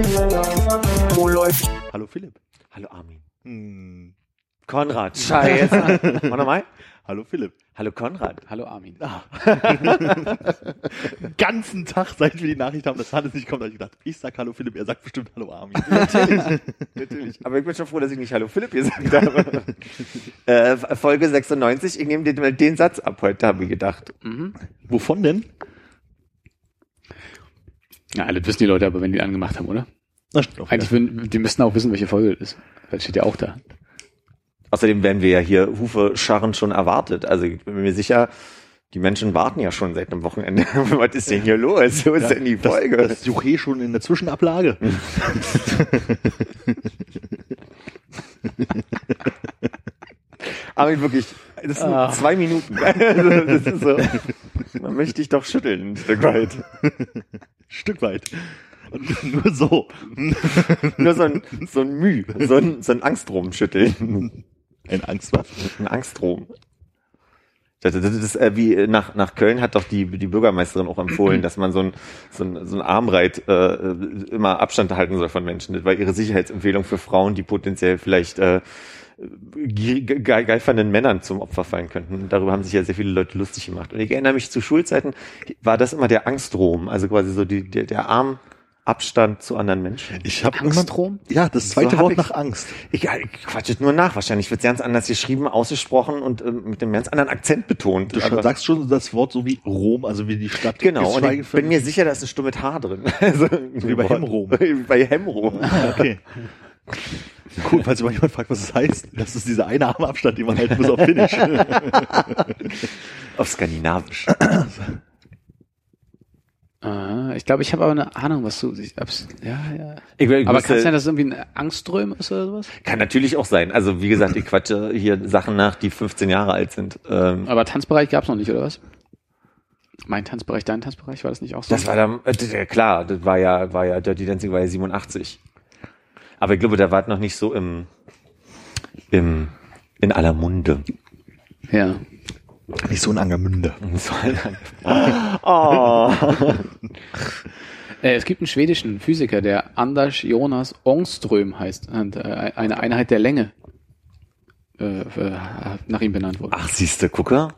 Wo läuft? Hallo Philipp. Hallo Armin. Hm. Konrad, scheiße. Mach nochmal. Hallo Philipp. Hallo Konrad. Hallo Armin. Den ganzen Tag, seit wir die Nachricht haben, dass Hannes nicht kommt, habe ich gedacht, ich sag Hallo Philipp, er sagt bestimmt Hallo Armin. Natürlich. Aber ich bin schon froh, dass ich nicht Hallo Philipp gesagt habe. äh, Folge 96, ich nehme mal den Satz ab heute, habe ich gedacht. Wovon denn? Ja, alle wissen die Leute aber, wenn die angemacht haben, oder? Na, stimmt auch Eigentlich würden, die müssten auch wissen, welche Folge das ist. Das steht ja auch da. Außerdem werden wir ja hier Hufe scharren schon erwartet. Also ich bin mir sicher, die Menschen warten ja schon seit einem Wochenende. Was ist denn hier los? Wo ist denn die Folge? Das, das Juche schon in der Zwischenablage. Aber wirklich, das sind Ah. zwei Minuten. Also, das ist so, man möchte dich doch schütteln ein Stück weit. Stück weit. Und nur so. Nur so ein, so ein Müh, so ein, so ein Angstrom schütteln. Ein Angst was? Ein Angstrom. Das, das, ist äh, wie nach, nach Köln hat doch die, die Bürgermeisterin auch empfohlen, dass man so ein, so ein, so ein Armreit äh, immer Abstand halten soll von Menschen. Das war ihre Sicherheitsempfehlung für Frauen, die potenziell vielleicht äh, geifernden Männern zum Opfer fallen könnten. Darüber haben sich ja sehr viele Leute lustig gemacht. Und ich erinnere mich zu Schulzeiten, war das immer der Angstrom, also quasi so die, der, der Armabstand zu anderen Menschen. Ich habe Angstrom? Ja, das zweite So Wort ich- nach Angst. Ich, ich quatsch jetzt nur nach. Wahrscheinlich wird es ganz anders geschrieben, ausgesprochen und ähm, mit einem ganz anderen Akzent betont. Du Aber- sagst schon das Wort so wie Rom, also wie die Stadt. Genau, und ich bin mir sicher, da ist ein Stumm mit H drin. Also, wie bei Hemrom. bei Hemrom. Okay. Cool, falls mal jemand fragt, was es heißt. Das ist dieser eine Armabstand, den man halten muss auf Finnisch. Auf Skandinavisch. Ah, ich glaube, ich habe aber eine Ahnung, was du. Ich, ja, ja. Ich, ich Aber kann es sein, dass es irgendwie ein Angstström ist oder sowas? kann natürlich auch sein. Also wie gesagt, ich quatsche hier Sachen nach, die 15 Jahre alt sind. Ähm, Aber Tanzbereich gab es noch nicht, oder was? Mein Tanzbereich, dein Tanzbereich, war das nicht auch so? das war dann, äh, klar, das war ja, war ja, Dirty Dancing war ja 87. Aber ich glaube, da war es noch nicht so im, im, in aller Munde. Ja. Nicht so ein Angermünde. So, oh. Äh, es gibt einen schwedischen Physiker, der Anders Jonas Ångström heißt und äh, eine Einheit der Länge äh, nach ihm benannt wurde. Ach, siehste, gucke.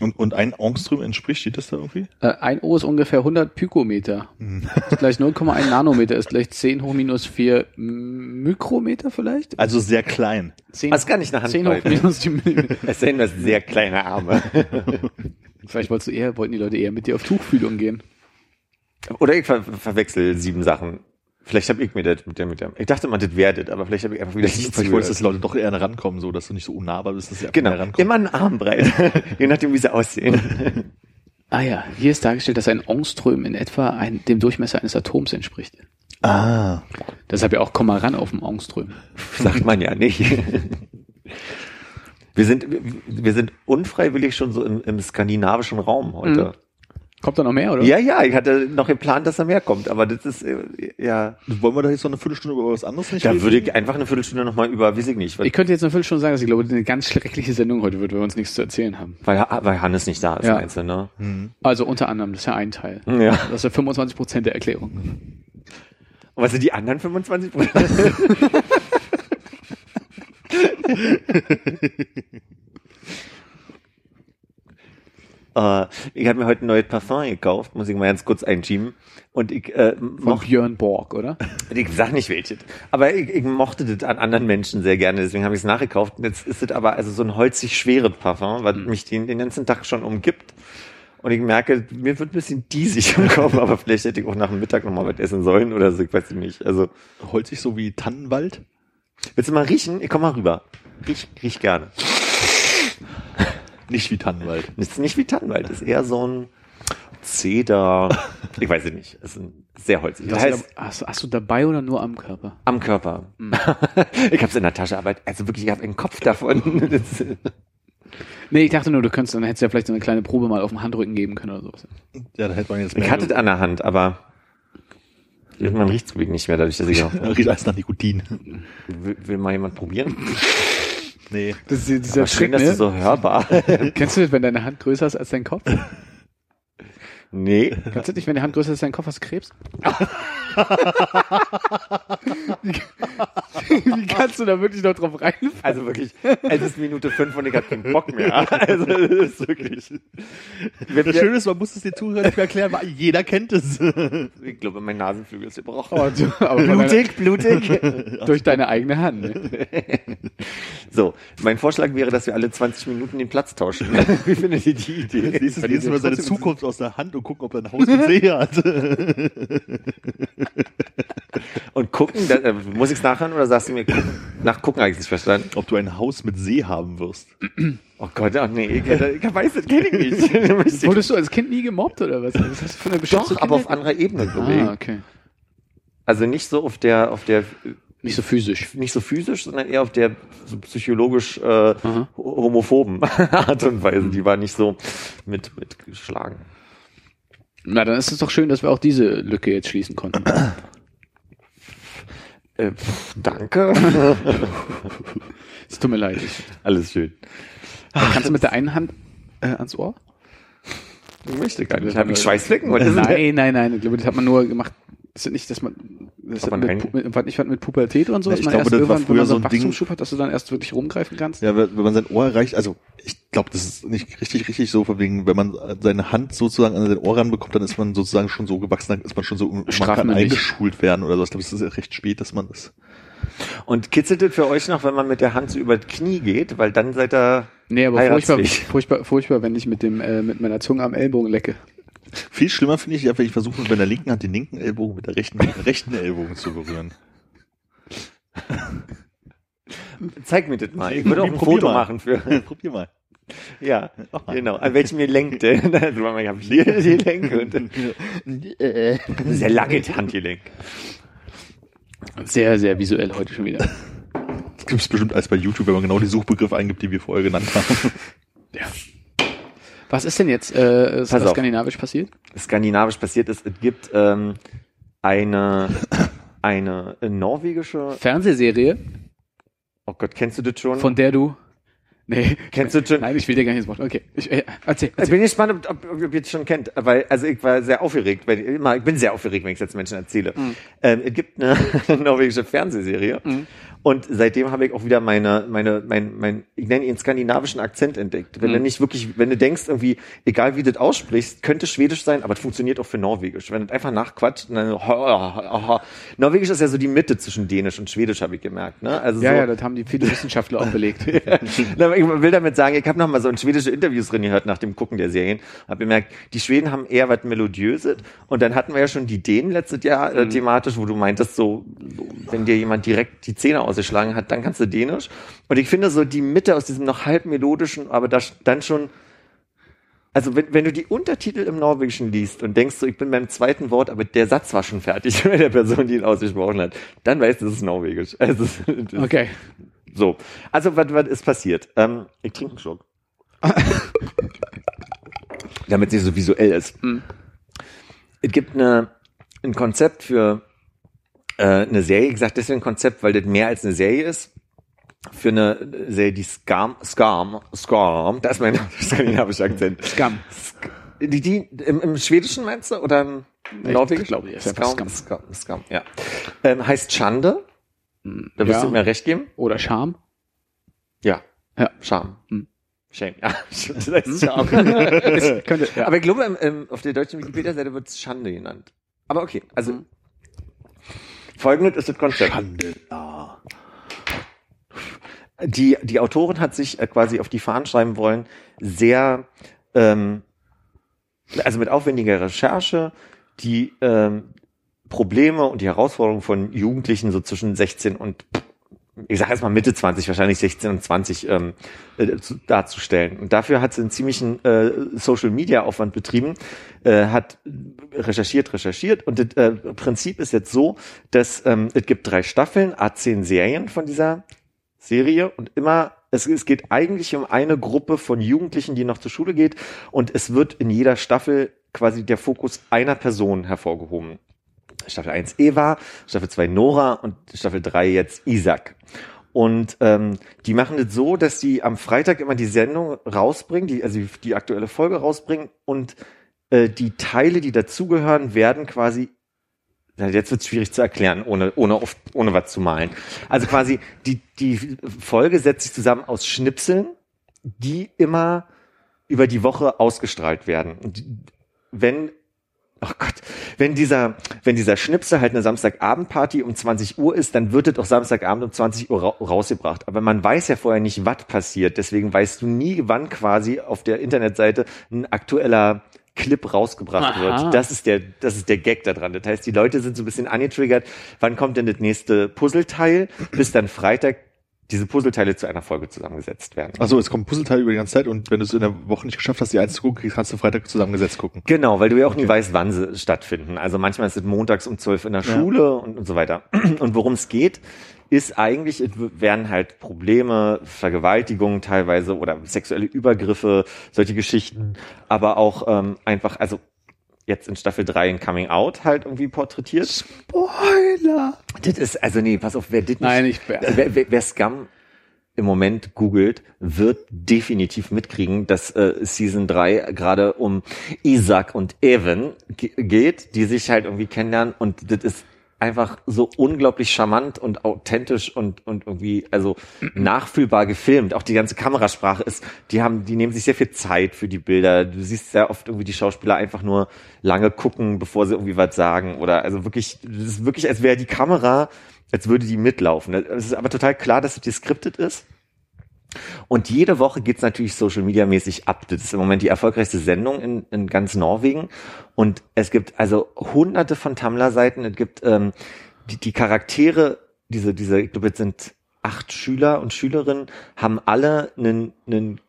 Und, und ein Ångström entspricht, steht das da irgendwie? Äh, ein O ist ungefähr 100 Pykometer. Ist gleich 0,1 Nanometer, ist gleich 10 hoch minus 4 Mikrometer vielleicht? Also sehr klein. 10, Das kann ich eine 10 hoch minus die Millimeter. Es sind das sehr kleine Arme. Vielleicht wolltest du eher, wollten die Leute eher mit dir auf Tuchfühlung gehen. Oder ich ver verwechsel sieben Sachen. Vielleicht habe ich mir das mit der, mit der. Ich dachte mal, das werdet, aber vielleicht habe ich einfach wieder nichts Ich wollte, dass die. Leute doch eher rankommen, so dass du nicht so unnahbar bist, dass sie einfach Genau, rankommen. immer einen Arm breit. Je nachdem, wie sie aussehen. Ah ja, hier ist dargestellt, dass ein Ångström in etwa ein, dem Durchmesser eines Atoms entspricht. Ah. Deshalb ja auch komm mal ran auf dem Ångström. Sagt man ja nicht. Wir sind, wir sind unfreiwillig schon so im, im skandinavischen Raum heute. Kommt da noch mehr, oder? Ja, ja, ich hatte noch geplant, dass da mehr kommt, aber das ist, äh, ja. Wollen wir da jetzt noch eine Viertelstunde über was anderes nicht Da reden? würde ich einfach eine Viertelstunde nochmal über, weiß ich nicht, Ich könnte jetzt natürlich schon sagen, dass ich glaube, eine ganz schreckliche Sendung heute wird, weil wir uns nichts zu erzählen haben. weil, weil Hannes nicht da ist, Ja. meinst du, ne? Also unter anderem, das ist ja ein Teil. Ja. Das ist ja 25 Prozent der Erklärung. Und was sind die anderen 25 Prozent? äh, ich habe mir heute ein neues Parfum gekauft, muss ich mal ganz kurz einschieben. Und ich, äh, Von mochte, Björn Borg, oder? ich sag nicht welches, aber ich, ich mochte das an anderen Menschen sehr gerne, deswegen habe ich es nachgekauft. Und jetzt ist es aber also so ein holzig schweres Parfum, was mich den, den ganzen Tag schon umgibt. Und ich merke, mir wird ein bisschen diesig im Kopf, aber vielleicht hätte ich auch nach dem Mittag noch mal was essen sollen oder so, ich weiß nicht. Also, Holzig so wie Tannenwald? willst du mal riechen? Ich komm mal rüber. Riech, riech gerne. Nicht wie Tannenwald. Ist nicht wie Tannenwald, das ist eher so ein, Zeder. Ich weiß es nicht. Es ist ein sehr holzig. Das Hast, du, heißt, hast, hast du dabei oder nur am Körper? am Körper. ich habe es in der Tasche, aber also wirklich, ich habe einen Kopf davon. Das- Nee, ich dachte nur, du könntest, dann hättest du ja vielleicht so eine kleine Probe mal auf dem Handrücken geben können oder sowas. Ja, da hätte man jetzt ich hatte es an der Hand, aber irgendwann riecht es nicht mehr, dadurch, dass ich auch, Riecht alles nach Nikotin. will, will mal jemand probieren. Nee. Das ist dieser Trick, dass ne? du so hörbar. Kennst du das, wenn deine Hand größer ist als dein Kopf? nee. Kennst du nicht, wenn deine Hand größer ist als dein Kopf, hast Krebs? Wie kannst du da wirklich noch drauf reinfallen? Also wirklich, es ist Minute fünf und ich habe keinen Bock mehr. Also das ist wirklich. Wenn Das wir- Schöne ist, man muss es den Zuhörern nicht erklären, weil jeder kennt es. Ich glaube, mein Nasenflügel ist gebrochen. Oh, du, aber blutig, blutig. durch deine eigene Hand. Ne? So, mein Vorschlag wäre, dass wir alle 20 Minuten den Platz tauschen. Wie findet ihr die Idee? Nächstes wir seine Zukunft aus der Hand und gucken, ob er ein Haus mit See hat. Und gucken, da, äh, muss ich es nachhören oder sagst du mir, gucken, nach gucken habe ich es nicht verstanden? ob du ein Haus mit See haben wirst. Oh Gott, ach nee, ich, ich weiß, das kenne ich nicht. Wurdest du als Kind nie gemobbt oder was? Was hast du für eine Doch, aber auf anderer Ebene. Ah, okay. Also nicht so auf der, auf der, Nicht so physisch. nicht so physisch, sondern eher auf der so psychologisch äh, homophoben Art und Weise. Die war nicht so mit, mit geschlagen. Na, dann ist es doch schön, dass wir auch diese Lücke jetzt schließen konnten. Äh, pff, danke. Es tut mir leid. Alles schön. kannst du mit der einen Hand äh, ans Ohr? Ich möchte gar nicht. Habe ich Schweißflecken? Oder Nein, nein, nein. Ich glaube, das hat man nur gemacht. Das ist nicht, dass man, das hat mit, mit, nicht mit Pubertät und so, Ja, dass ich man glaube, erst das war irgendwann, wenn man so so einen ein Ding- Wachstumsschub hat, dass du dann erst wirklich rumgreifen kannst. Ja, wenn man sein Ohr erreicht, also ich glaube, das ist nicht richtig, richtig so, von wegen, wenn man seine Hand sozusagen an sein Ohr ranbekommt, dann ist man sozusagen schon so gewachsen, dann ist man schon so, man kann eingeschult werden oder so. Ich glaube, es ist ja recht spät, dass man das. Und kitzelt es für euch noch, wenn man mit der Hand so über das Knie geht? Weil dann seid ihr Nee, aber furchtbar, furchtbar, furchtbar, wenn ich mit dem, äh, mit meiner Zunge am Ellbogen lecke. Viel schlimmer finde ich, ja, wenn ich versuche, mit meiner linken Hand den linken Ellbogen mit der rechten, mit der rechten Ellbogen zu berühren. Zeig mir das mal. Ich würde auch ein Foto mal. machen für. Probier mal. Ja, genau. An welchem Gelenk denn? Also, ich habe hier die Gelenke und sehr lange Handgelenk. Sehr, sehr visuell heute schon wieder. Das gibt es bestimmt alles bei YouTube, wenn man genau die Suchbegriffe eingibt, die wir vorher genannt haben. Was ist denn jetzt äh, ist skandinavisch passiert? Skandinavisch passiert ist, es gibt ähm, eine, eine norwegische, Fernsehserie, oh Gott, kennst du das schon? von der du. Nee. Kennst du schon? Nein, ich will dir gar nicht ins Wort. Okay. Ich, äh, erzähl, Ich erzähl. bin gespannt, ob, ob, ob ihr es schon kennt, weil also ich war sehr aufgeregt, weil immer ich bin sehr aufgeregt, wenn ich es jetzt Menschen erzähle. Ähm, es gibt eine, norwegische Fernsehserie und seitdem habe ich auch wieder meine meine mein mein ich nenne ihn skandinavischen Akzent entdeckt. Wenn du nicht wirklich, wenn du denkst irgendwie, egal wie du das aussprichst, könnte Schwedisch sein, aber es funktioniert auch für Norwegisch. Wenn du einfach nachquatscht, dann Norwegisch ist ja so die Mitte zwischen Dänisch und Schwedisch, habe ich gemerkt. Ne? Also Ja, so, ja, das haben die viele Wissenschaftler auch belegt. aber Ich will damit sagen, ich habe noch mal so in schwedische Interviews drin gehört nach dem Gucken der Serien. Habe bemerkt, die Schweden haben eher was Melodiöses. Und dann hatten wir ja schon die Dänen letztes Jahr äh, thematisch, wo du meintest, so, wenn dir jemand direkt die Zähne ausgeschlagen hat, dann kannst du Dänisch. Und ich finde so die Mitte aus diesem noch halb melodischen, aber das dann schon also wenn, wenn du die Untertitel im Norwegischen liest und denkst so, ich bin beim zweiten Wort, aber der Satz war schon fertig bei der Person, die ihn ausgesprochen hat, dann weißt du, es ist Norwegisch. Also, Okay. so, also was, was ist passiert? Ähm, ich trinke einen Schluck. Damit es nicht so visuell ist. Mhm. Es gibt eine, ein Konzept für äh, eine Serie. Ich sage deswegen Konzept, weil das mehr als eine Serie ist. Für eine Serie, die Scam, Scam, Scam, das ist mein skandinavischer Akzent. Scam. Die, die im, im Schwedischen meinst du oder im Ich Norwegischen? glaube, ja, Scam, Scam. Scam, Scam, ja. Ähm, heißt Schande. Da wirst Ja. du mir recht geben. Oder Charme. Ja. Ja. Scham. Hm. Shame. Ja, das heißt Scham. Könnte, ja. Aber ich glaube, im, im, auf der deutschen Wikipedia-Seite wird es Schande genannt. Aber okay, also Mhm. Folgendes ist das Konzept. Schande. Ja. Die, die Autorin hat sich äh, quasi auf die Fahnen schreiben wollen, sehr, ähm, also mit aufwendiger Recherche, die ähm, Probleme und die Herausforderungen von Jugendlichen so zwischen 16 und ich sage jetzt mal Mitte 20, wahrscheinlich 16 und 20 ähm, äh, zu, darzustellen. Und dafür hat sie einen ziemlichen äh, Social-Media-Aufwand betrieben, äh, hat recherchiert, recherchiert. Und das äh, Prinzip ist jetzt so, dass ähm, es gibt drei Staffeln, A10 Serien von dieser Serie und immer es, es geht eigentlich um eine Gruppe von Jugendlichen, die noch zur Schule geht und es wird in jeder Staffel quasi der Fokus einer Person hervorgehoben. Staffel 1 Eva, Staffel 2 Nora und Staffel 3 jetzt Isaac. Und ähm, die machen das so, dass die am Freitag immer die Sendung rausbringen, die, also die, aktuelle Folge rausbringen und äh, die Teile, die dazugehören, werden quasi Jetzt wird es schwierig zu erklären, ohne, ohne, oft, ohne was zu malen. Also quasi, die, die Folge setzt sich zusammen aus Schnipseln, die immer über die Woche ausgestrahlt werden. Wenn Oh Gott, wenn dieser, wenn dieser Schnipsel halt eine Samstagabendparty um 20 Uhr ist, dann wird es auch Samstagabend um 20 Uhr ra rausgebracht. Aber man weiß ja vorher nicht, was passiert. Deswegen weißt du nie, wann quasi auf der Internetseite ein aktueller Clip rausgebracht Aha. wird. Das ist der, das ist der Gag da dran. Das heißt, die Leute sind so ein bisschen angetriggert. Wann kommt denn das nächste Puzzleteil? Bis dann Freitag diese Puzzleteile zu einer Folge zusammengesetzt werden. Also es kommen Puzzleteile über die ganze Zeit und wenn du es in der Woche nicht geschafft hast, die eins zu gucken, kannst du Freitag zusammengesetzt gucken. Genau, weil du ja auch nie weißt, wann sie stattfinden. Also manchmal ist es montags um zwölf in der Ja. Schule und, und so weiter. Und worum es geht, ist eigentlich, es werden halt Probleme, Vergewaltigungen teilweise oder sexuelle Übergriffe, solche Geschichten, aber auch ähm, einfach, also jetzt in Staffel 3 ein Coming Out halt irgendwie porträtiert. Spoiler! Das ist, also nee, pass auf, wer das nicht, Nein, ich, wer, wer, wer Scum im Moment googelt, wird definitiv mitkriegen, dass äh, Season 3 gerade um Isaac und Evan ge geht, die sich halt irgendwie kennenlernen und das ist einfach so unglaublich charmant und authentisch und und irgendwie also nachfühlbar gefilmt. Auch die ganze Kamerasprache ist, die haben, die nehmen sich sehr viel Zeit für die Bilder. Du siehst sehr oft irgendwie die Schauspieler einfach nur lange gucken, bevor sie irgendwie was sagen oder also wirklich, das ist wirklich, als wäre die Kamera als würde die mitlaufen. Es ist aber total klar, dass es geskriptet ist. Und jede Woche geht's natürlich Social Media mäßig ab. Das ist im Moment die erfolgreichste Sendung in, in ganz Norwegen. Und es gibt also hunderte von Tumblr-Seiten. Es gibt ähm, die, die Charaktere, diese, diese, ich glaube, jetzt sind acht Schüler und Schülerinnen, haben alle einen, einen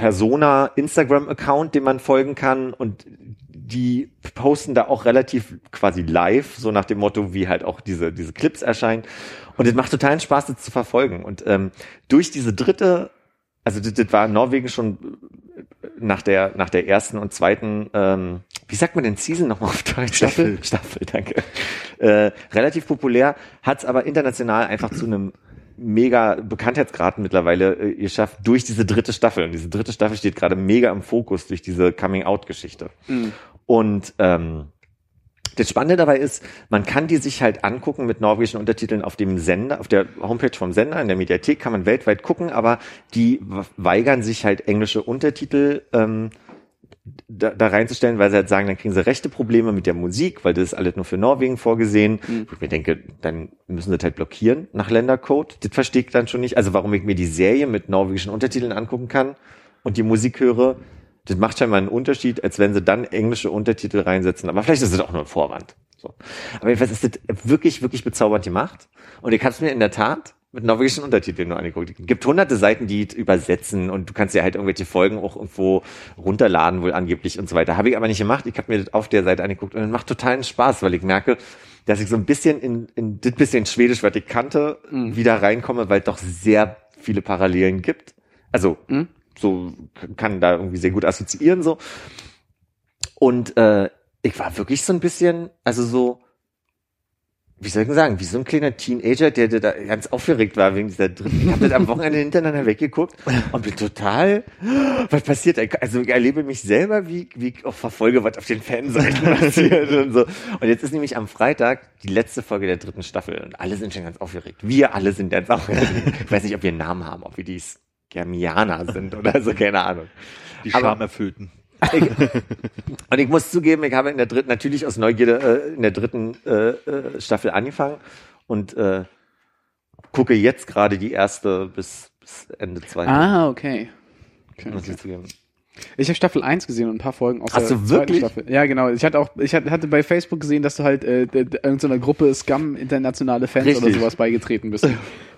Persona Instagram-Account, dem man folgen kann und die posten da auch relativ quasi live, so nach dem Motto, wie halt auch diese, diese Clips erscheinen. Und es macht totalen Spaß, das zu verfolgen. Und ähm, durch diese dritte, also das, das war in Norwegen schon nach der, nach der ersten und zweiten, ähm, wie sagt man denn Season nochmal auf Deutsch? Staffel. Staffel, danke. Äh, relativ populär, hat es aber international einfach zu einem mega Bekanntheitsgrad mittlerweile äh, geschafft durch diese dritte Staffel. Und diese dritte Staffel steht gerade mega im Fokus durch diese Coming-out-Geschichte. Und ähm, das Spannende dabei ist, man kann die sich halt angucken mit norwegischen Untertiteln auf dem Sender, auf der Homepage vom Sender, in der Mediathek kann man weltweit gucken, aber die weigern sich halt englische Untertitel ähm, da, da reinzustellen, weil sie halt sagen, dann kriegen sie rechte Probleme mit der Musik, weil das ist alles nur für Norwegen vorgesehen. Wo ich mir denke, dann müssen sie das halt blockieren nach Ländercode. Das verstehe ich dann schon nicht. Also warum ich mir die Serie mit norwegischen Untertiteln angucken kann und die Musik höre, das macht scheinbar einen Unterschied, als wenn sie dann englische Untertitel reinsetzen. Aber vielleicht ist es auch nur ein Vorwand. So. Aber jedenfalls ist das wirklich, wirklich bezaubernd gemacht. Und ich habe es mir in der Tat mit norwegischen Untertiteln nur angeguckt. Es gibt hunderte Seiten, die übersetzen und du kannst ja halt irgendwelche Folgen auch irgendwo runterladen, wohl angeblich und so weiter. Habe ich aber nicht gemacht. Ich habe mir das auf der Seite angeguckt und es macht totalen Spaß, weil ich merke, dass ich so ein bisschen in, in das bisschen Schwedisch, was ich kannte, wieder reinkomme, weil es doch sehr viele Parallelen gibt. Also so kann da irgendwie sehr gut assoziieren so. Und äh, ich war wirklich so ein bisschen, also so, wie soll ich denn sagen, wie so ein kleiner Teenager, der, der da ganz aufgeregt war wegen dieser dritten. Ich habe das am Wochenende hintereinander weggeguckt und bin total, was passiert? Also ich erlebe mich selber, wie, wie ich auch verfolge, was auf den Fanseiten passiert und so. Und jetzt ist nämlich am Freitag die letzte Folge der dritten Staffel und alle sind schon ganz aufgeregt. Wir alle sind ganz aufgeregt. Ich weiß nicht, ob wir einen Namen haben, ob wir die Germianer sind oder so, keine Ahnung. Die Aber- Schamerfüllten. Ich, und ich muss zugeben, ich habe in der dritten, natürlich aus Neugierde, äh, in der dritten äh, äh, Staffel angefangen und äh, gucke jetzt gerade die erste bis, bis Ende zweiten. Ah, okay. okay, muss okay. ich zugeben. Ich habe Staffel 1 gesehen und ein paar Folgen aus Hast der du wirklich? Staffel. Ja, genau. Ich hatte auch, ich hatte bei Facebook gesehen, dass du halt äh, irgendeiner Gruppe Scum internationale Fans oder Richtig. sowas beigetreten bist.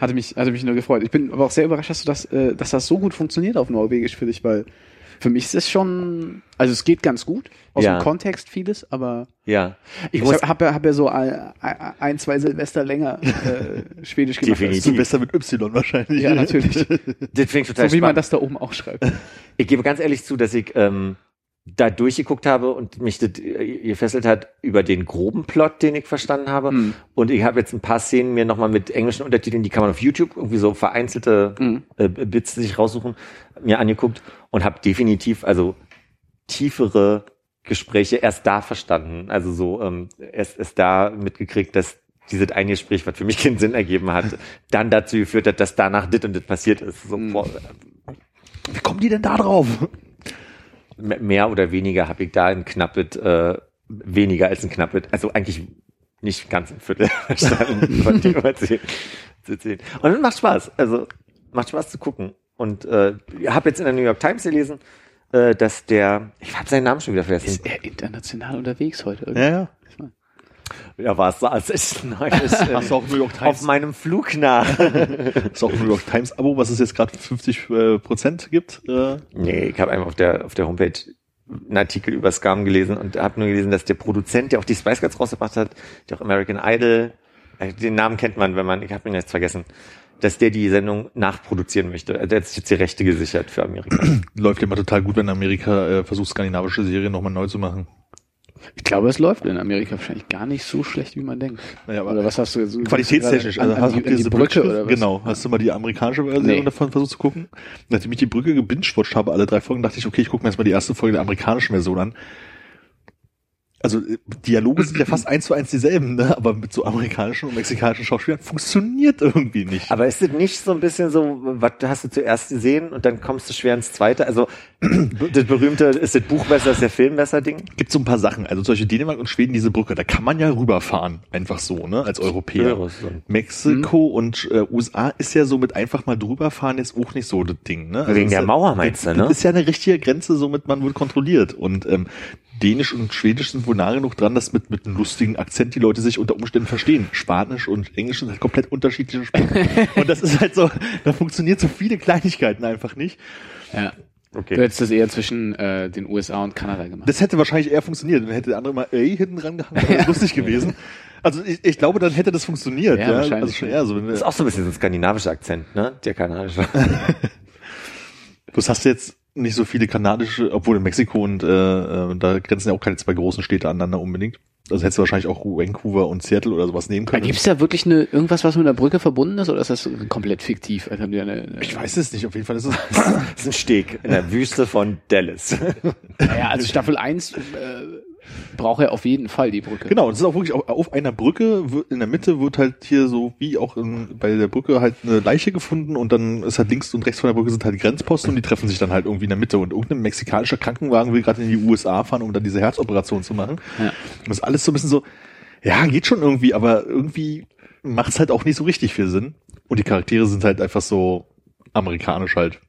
Hatte mich, hatte mich nur gefreut. Ich bin aber auch sehr überrascht, dass du das, äh, dass das so gut funktioniert auf Norwegisch für dich, weil für mich ist es schon, also es geht ganz gut aus Ja. dem Kontext vieles, aber Ja. Ich ich habe hab, ja- hab ja so ein, ein, zwei Silvester länger äh, Schwedisch gemacht. Definitiv. Silvester mit Y wahrscheinlich. Ja, natürlich. das ich total so wie man das da oben auch schreibt. Ich gebe ganz ehrlich zu, dass ich ähm, da durchgeguckt habe und mich das äh, gefesselt hat über den groben Plot, den ich verstanden habe. Hm. Und ich habe jetzt ein paar Szenen mir nochmal mit englischen Untertiteln, die kann man auf YouTube irgendwie so vereinzelte Mhm. äh, Bits sich raussuchen, mir angeguckt und habe definitiv also tiefere Gespräche erst da verstanden. Also so ähm, erst, erst da mitgekriegt, dass dieses eine Gespräch, was für mich keinen Sinn ergeben hat, dann dazu geführt hat, dass danach dit und dit passiert ist. So, Mhm. boah, Wie kommen die denn da drauf? Me- mehr oder weniger habe ich da ein knappet, äh, weniger als ein knappet, also eigentlich nicht ganz ein Viertel verstanden von dem, was sie zu erzählen. Und es macht Spaß, also macht Spaß zu gucken. Und äh, ich habe jetzt in der New York Times gelesen, äh, dass der, ich habe seinen Namen schon wieder vergessen, Ist er international unterwegs heute? Ja, ja. Ja war es als ich neues äh, Hast du auch New York auf Times? meinem Flug nach. Hast du auch New York Times Abo, was es jetzt gerade 50 äh, Prozent gibt? Äh, Nee, ich habe einfach auf der auf der Homepage einen Artikel über Scam gelesen und habe nur gelesen, dass der Produzent, der auch die Spice Girls rausgebracht hat, der auch American Idol, äh, den Namen kennt man, wenn man, ich habe ihn jetzt vergessen, dass der die Sendung nachproduzieren möchte. Also Der hat sich jetzt die Rechte gesichert für Amerika. läuft immer total gut, wenn Amerika äh, versucht, skandinavische Serien nochmal neu zu machen. Ich glaube, es läuft in Amerika wahrscheinlich gar nicht so schlecht, wie man denkt. Naja, aber oder was hast du jetzt? Qualitätstechnisch, An, also hast du die diese Brücke oder was? Genau, hast du mal die amerikanische Version Nee. davon versucht zu gucken? Nachdem ich die Brücke gebingewatcht habe, alle drei Folgen, dachte ich, okay, ich gucke mir erstmal die erste Folge der amerikanischen Version an. Also äh, Dialoge sind ja fast eins zu eins dieselben, ne? aber mit so amerikanischen und mexikanischen Schauspielern funktioniert irgendwie nicht. Aber ist es nicht so ein bisschen so, was hast du zuerst gesehen und dann kommst du schwer ins zweite? Also das berühmte, ist das Buch besser, ist der Film besser Ding? gibt so ein paar Sachen, also solche Dänemark und Schweden, diese Brücke, da kann man ja rüberfahren, einfach so, ne, als Europäer. Ja. Mexiko und äh, USA ist ja so mit einfach mal drüberfahren jetzt auch nicht so das Ding, ne? Wegen ist der Mauer meinst du, das ne? ist ja eine richtige Grenze, somit man wird kontrolliert und ähm, Dänisch und Schwedisch sind wohl nah genug dran, dass mit, mit einem lustigen Akzent die Leute sich unter Umständen verstehen. Spanisch und Englisch sind halt komplett unterschiedliche Sprachen. und das ist halt so, da funktioniert so viele Kleinigkeiten einfach nicht. Ja. Okay. Du hättest das eher zwischen äh, den USA und Kanada gemacht. Das hätte wahrscheinlich eher funktioniert. Dann hätte der andere mal A hinten dran gehangen, wäre das lustig gewesen. Also ich, ich glaube, dann hätte das funktioniert. Ja, Ja, wahrscheinlich, Also schon eher so. Wenn Das ist auch so ein bisschen so ein skandinavischer Akzent, ne? Der kanadische. bloß hast du jetzt nicht so viele kanadische, obwohl in Mexiko und äh, äh, da grenzen ja auch keine zwei großen Städte aneinander unbedingt. Also hättest du wahrscheinlich auch Vancouver und Seattle oder sowas nehmen können. Gibt es da wirklich eine, irgendwas, was mit einer Brücke verbunden ist, oder ist das komplett fiktiv? Also haben die eine, eine, ich weiß es nicht. Auf jeden Fall ist es. Das ist ein Steg in der Wüste von Dallas. naja, also Staffel 1 äh, braucht er auf jeden Fall die Brücke. Genau, und es ist auch wirklich auf, auf einer Brücke, in der Mitte wird halt hier so wie auch in, bei der Brücke halt eine Leiche gefunden und dann ist halt links und rechts von der Brücke sind halt Grenzposten und die treffen sich dann halt irgendwie in der Mitte und irgendein mexikanischer Krankenwagen will gerade in die USA fahren, um dann diese Herzoperation zu machen. Ja. Und das ist alles so ein bisschen so, ja, geht schon irgendwie, aber irgendwie macht's halt auch nicht so richtig viel Sinn. Und die Charaktere sind halt einfach so amerikanisch halt.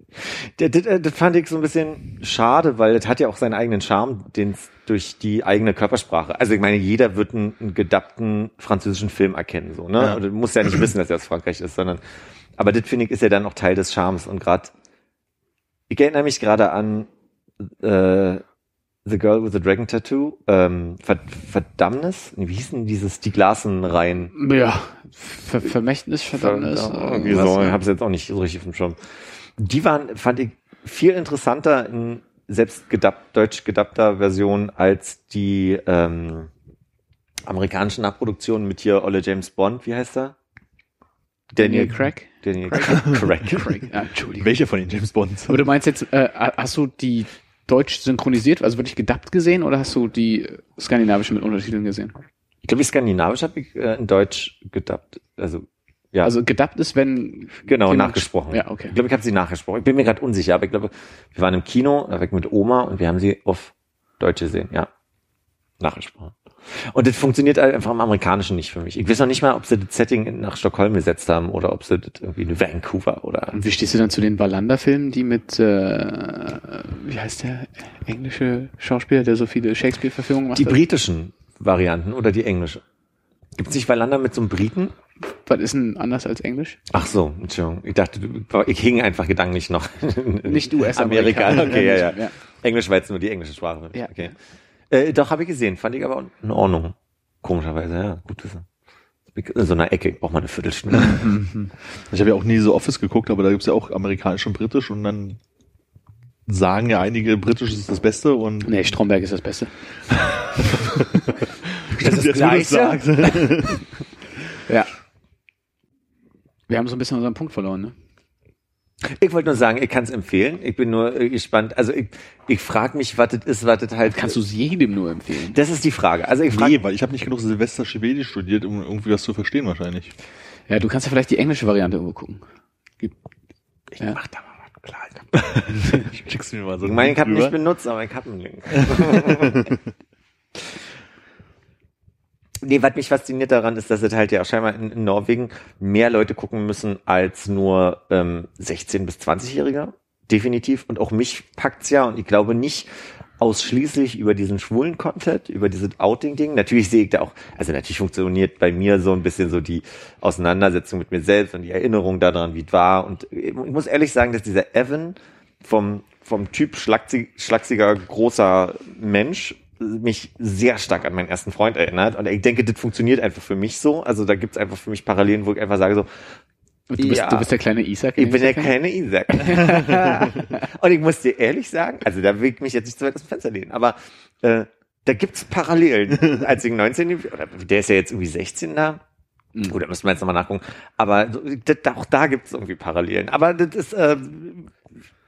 Das, das, das fand ich so ein bisschen schade, weil das hat ja auch seinen eigenen Charme, den durch die eigene Körpersprache. Also ich meine, jeder wird einen, einen gedappten französischen Film erkennen, so, ne? Ja. Und du musst ja nicht wissen, dass er aus Frankreich ist, sondern, aber das finde ich ist ja dann auch Teil des Charmes und gerade, ich erinnere mich gerade an äh, The Girl with the Dragon Tattoo, ähm, Ver Verdammnis, wie hieß denn dieses, die Glasenreihen? Ja, Ver Vermächtnis, Verdammnis. Irgendwie irgendwas, so, ich es jetzt auch nicht so richtig auf dem Schirm. Die waren, fand ich, viel interessanter in selbst gedubbt, deutsch gedubbter Version als die ähm, amerikanischen Nachproduktionen mit hier Olle James Bond, wie heißt er? Daniel Craig? Daniel Craig. Craig, ja, Entschuldigung. Welcher von den James Bonds? Aber du meinst jetzt, äh, hast du die deutsch synchronisiert, also wirklich gedubbt gesehen, oder hast du die skandinavische mit Untertiteln gesehen? Ich glaube, die skandinavisch habe ich äh, in Deutsch gedubbt. Also ja, Also gedubbt ist, wenn genau, nachgesprochen. Ja, okay. Ich glaube, ich habe sie nachgesprochen. Ich bin mir gerade unsicher, aber ich glaube, wir waren im Kino, da ich mit Oma und wir haben sie auf Deutsch gesehen, ja. Nachgesprochen. Und das funktioniert halt einfach im Amerikanischen nicht für mich. Ich weiß noch nicht mal, ob sie das Setting nach Stockholm gesetzt haben oder ob sie das irgendwie in Vancouver oder. Und wie stehst du dann zu den Wallander-Filmen, die mit, äh, wie heißt der englische Schauspieler, der so viele Shakespeare-Verfilmungen macht? Die britischen Varianten oder die englische? Gibt es nicht Wallander mit so einem Briten? Was ist denn anders als Englisch? Ach so, Entschuldigung. Ich dachte, du- ich hing einfach gedanklich noch. Nicht US-Amerikaner. Amerika. Okay, ja, ja, Ja. Englisch war jetzt nur die englische Sprache. Ja. Okay. Äh, doch, habe ich gesehen. Fand ich aber in Ordnung. Komischerweise, ja. Gut wissen. In so einer Ecke braucht man eine Viertelstunde. Ich habe ja auch nie so Office geguckt, aber da gibt's ja auch amerikanisch und britisch und dann sagen ja einige, britisch ist das Beste und Nee, Stromberg ist das Beste. das ist das Gleiche? Ja. Wir haben so ein bisschen unseren Punkt verloren, ne? Ich wollte nur sagen, ich kann es empfehlen. Ich bin nur äh, gespannt. Also ich, ich frage mich, was das ist, was das halt. Kannst du es jedem nur empfehlen? Das ist die Frage. Also ich frage. Nee, weil ich habe nicht genug Silvester Schwedisch studiert, um irgendwie was zu verstehen wahrscheinlich. Ja, du kannst ja vielleicht die englische Variante irgendwo gucken. Ich ja. mach da mal was klar. Ich schick's mir mal so. Ich meine, ich habe nicht benutzt, aber ich habe einen Link. nee, was mich fasziniert daran ist, dass es halt ja scheinbar in, in Norwegen mehr Leute gucken müssen als nur ähm, 16- bis 20-Jährige. Definitiv. Und auch mich packt's ja und ich glaube nicht ausschließlich über diesen schwulen Content, über dieses Outing-Ding. Natürlich sehe ich da auch, also natürlich funktioniert bei mir so ein bisschen so die Auseinandersetzung mit mir selbst und die Erinnerung daran, wie es war. Und ich muss ehrlich sagen, dass dieser Evan vom, vom Typ schlachzig, schlachsiger, großer Mensch mich sehr stark an meinen ersten Freund erinnert. Und ich denke, das funktioniert einfach für mich so. Also da gibt's einfach für mich Parallelen, wo ich einfach sage so, Du bist, Ja. du bist der kleine Isaac. ich bin der kleine Isaac. und ich muss dir ehrlich sagen, also da will ich mich jetzt nicht zu weit aus dem Fenster lehnen, aber äh, da gibt's Parallelen. Als ich 19, oder der ist ja jetzt irgendwie 16 da, Mhm. Gut, da müssen wir jetzt nochmal nachgucken. Aber das, auch da gibt es irgendwie Parallelen. Aber das ist, äh,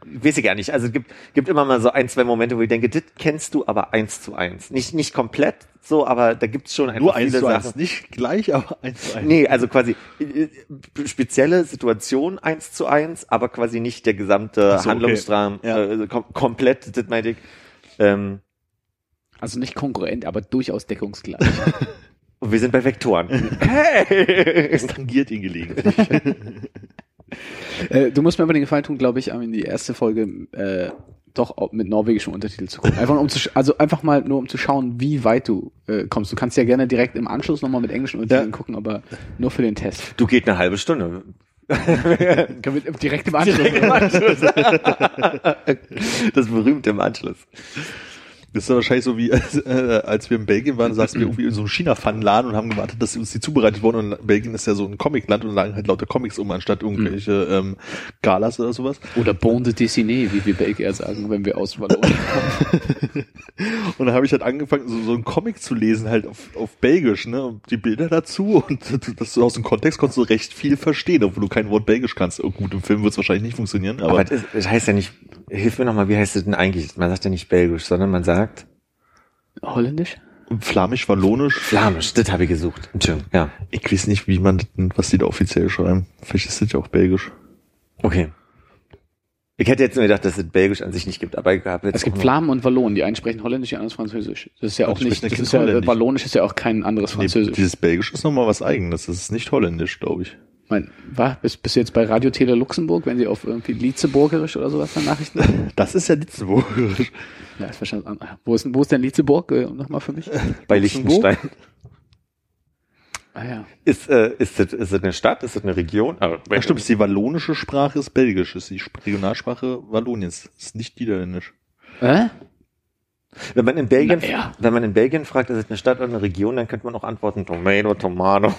weiß ich gar nicht. Also es gibt, gibt immer mal so ein, zwei Momente, wo ich denke, das kennst du aber eins zu eins. Nicht, nicht komplett so, aber da gibt's schon einfach Nur eins viele zu Sachen. eins, nicht gleich, aber eins zu eins. Nee, also quasi äh, spezielle Situation eins zu eins, aber quasi nicht der gesamte Ach so, okay. Handlungsrahmen Ja. äh, kom komplett, das meinte ich. Ähm, Also nicht konkurrent, aber durchaus deckungsgleich. und wir sind bei Vektoren. hey! Es tangiert ihn gelegentlich. äh, du musst mir aber den Gefallen tun, glaube ich, in die erste Folge äh, doch mit norwegischem Untertitel zu gucken. Einfach um zu, also einfach mal nur um zu schauen, wie weit du äh, kommst. Du kannst ja gerne direkt im Anschluss nochmal mit englischen Untertiteln Ja. gucken, aber nur für den Test. Du geht eine halbe Stunde. Können wir direkt im Anschluss. Das berühmte im Anschluss. Das ist ja wahrscheinlich so wie, als, äh, als wir in Belgien waren, saßen wir irgendwie in so einem China-Pfannenladen und haben gewartet, dass uns die zubereitet wurden. Und Belgien ist ja so ein Comicland und lagen halt lauter Comics um, anstatt irgendwelche ähm, Galas oder sowas. Oder Bande dessinée, wie wir Belgier sagen, wenn wir aus Wallonien kommen. Und dann habe ich halt angefangen, so, so einen Comic zu lesen, halt auf, auf Belgisch, ne? Und die Bilder dazu und das du aus dem Kontext konntest du recht viel verstehen, obwohl du kein Wort Belgisch kannst. Oh, gut, im Film wird es wahrscheinlich nicht funktionieren, aber, Aber das, das heißt ja nicht, hilf mir nochmal, wie heißt es denn eigentlich? Man sagt ja nicht Belgisch, sondern man sagt Holländisch? Flamisch, Wallonisch. Flamisch. Das habe ich gesucht. Entschuldigung, ja. Ich weiß nicht, wie man, was die da offiziell schreiben. Vielleicht ist das ja auch Belgisch. Okay. Ich hätte jetzt nur gedacht, dass es Belgisch an sich nicht gibt, aber ich habe jetzt Es gibt Flamen und Wallonen, die einen sprechen Holländisch, die anderen Französisch. Das ist ja auch nicht, das ist ja. Wallonisch ist ja auch kein anderes Nee, Französisch. dieses Belgisch ist nochmal was eigenes. Das ist nicht holländisch, glaube ich. Ich mein, war, bist, bist du jetzt bei Radio Tele Luxemburg, wenn sie auf irgendwie Lietzeburgerisch oder sowas dann Nachrichten? Das ist ja Litzenburgisch. ja, ist wahrscheinlich, ah, wo ist, denn- wo ist denn Lietzeburg? Äh, Nochmal für mich. bei Luxemburg? Liechtenstein. Ah ja. Ist, äh, ist, das, ist das eine Stadt? Ist das eine Region? Aber Ja, stimmt, ist die wallonische Sprache ist Belgisch, ist die Sp- Regionalsprache Walloniens, ist nicht Niederländisch. Äh? Wenn man in Belgien, ja. wenn man in Belgien fragt, ist es eine Stadt oder eine Region, dann könnte man auch antworten, Tomato, Tomato.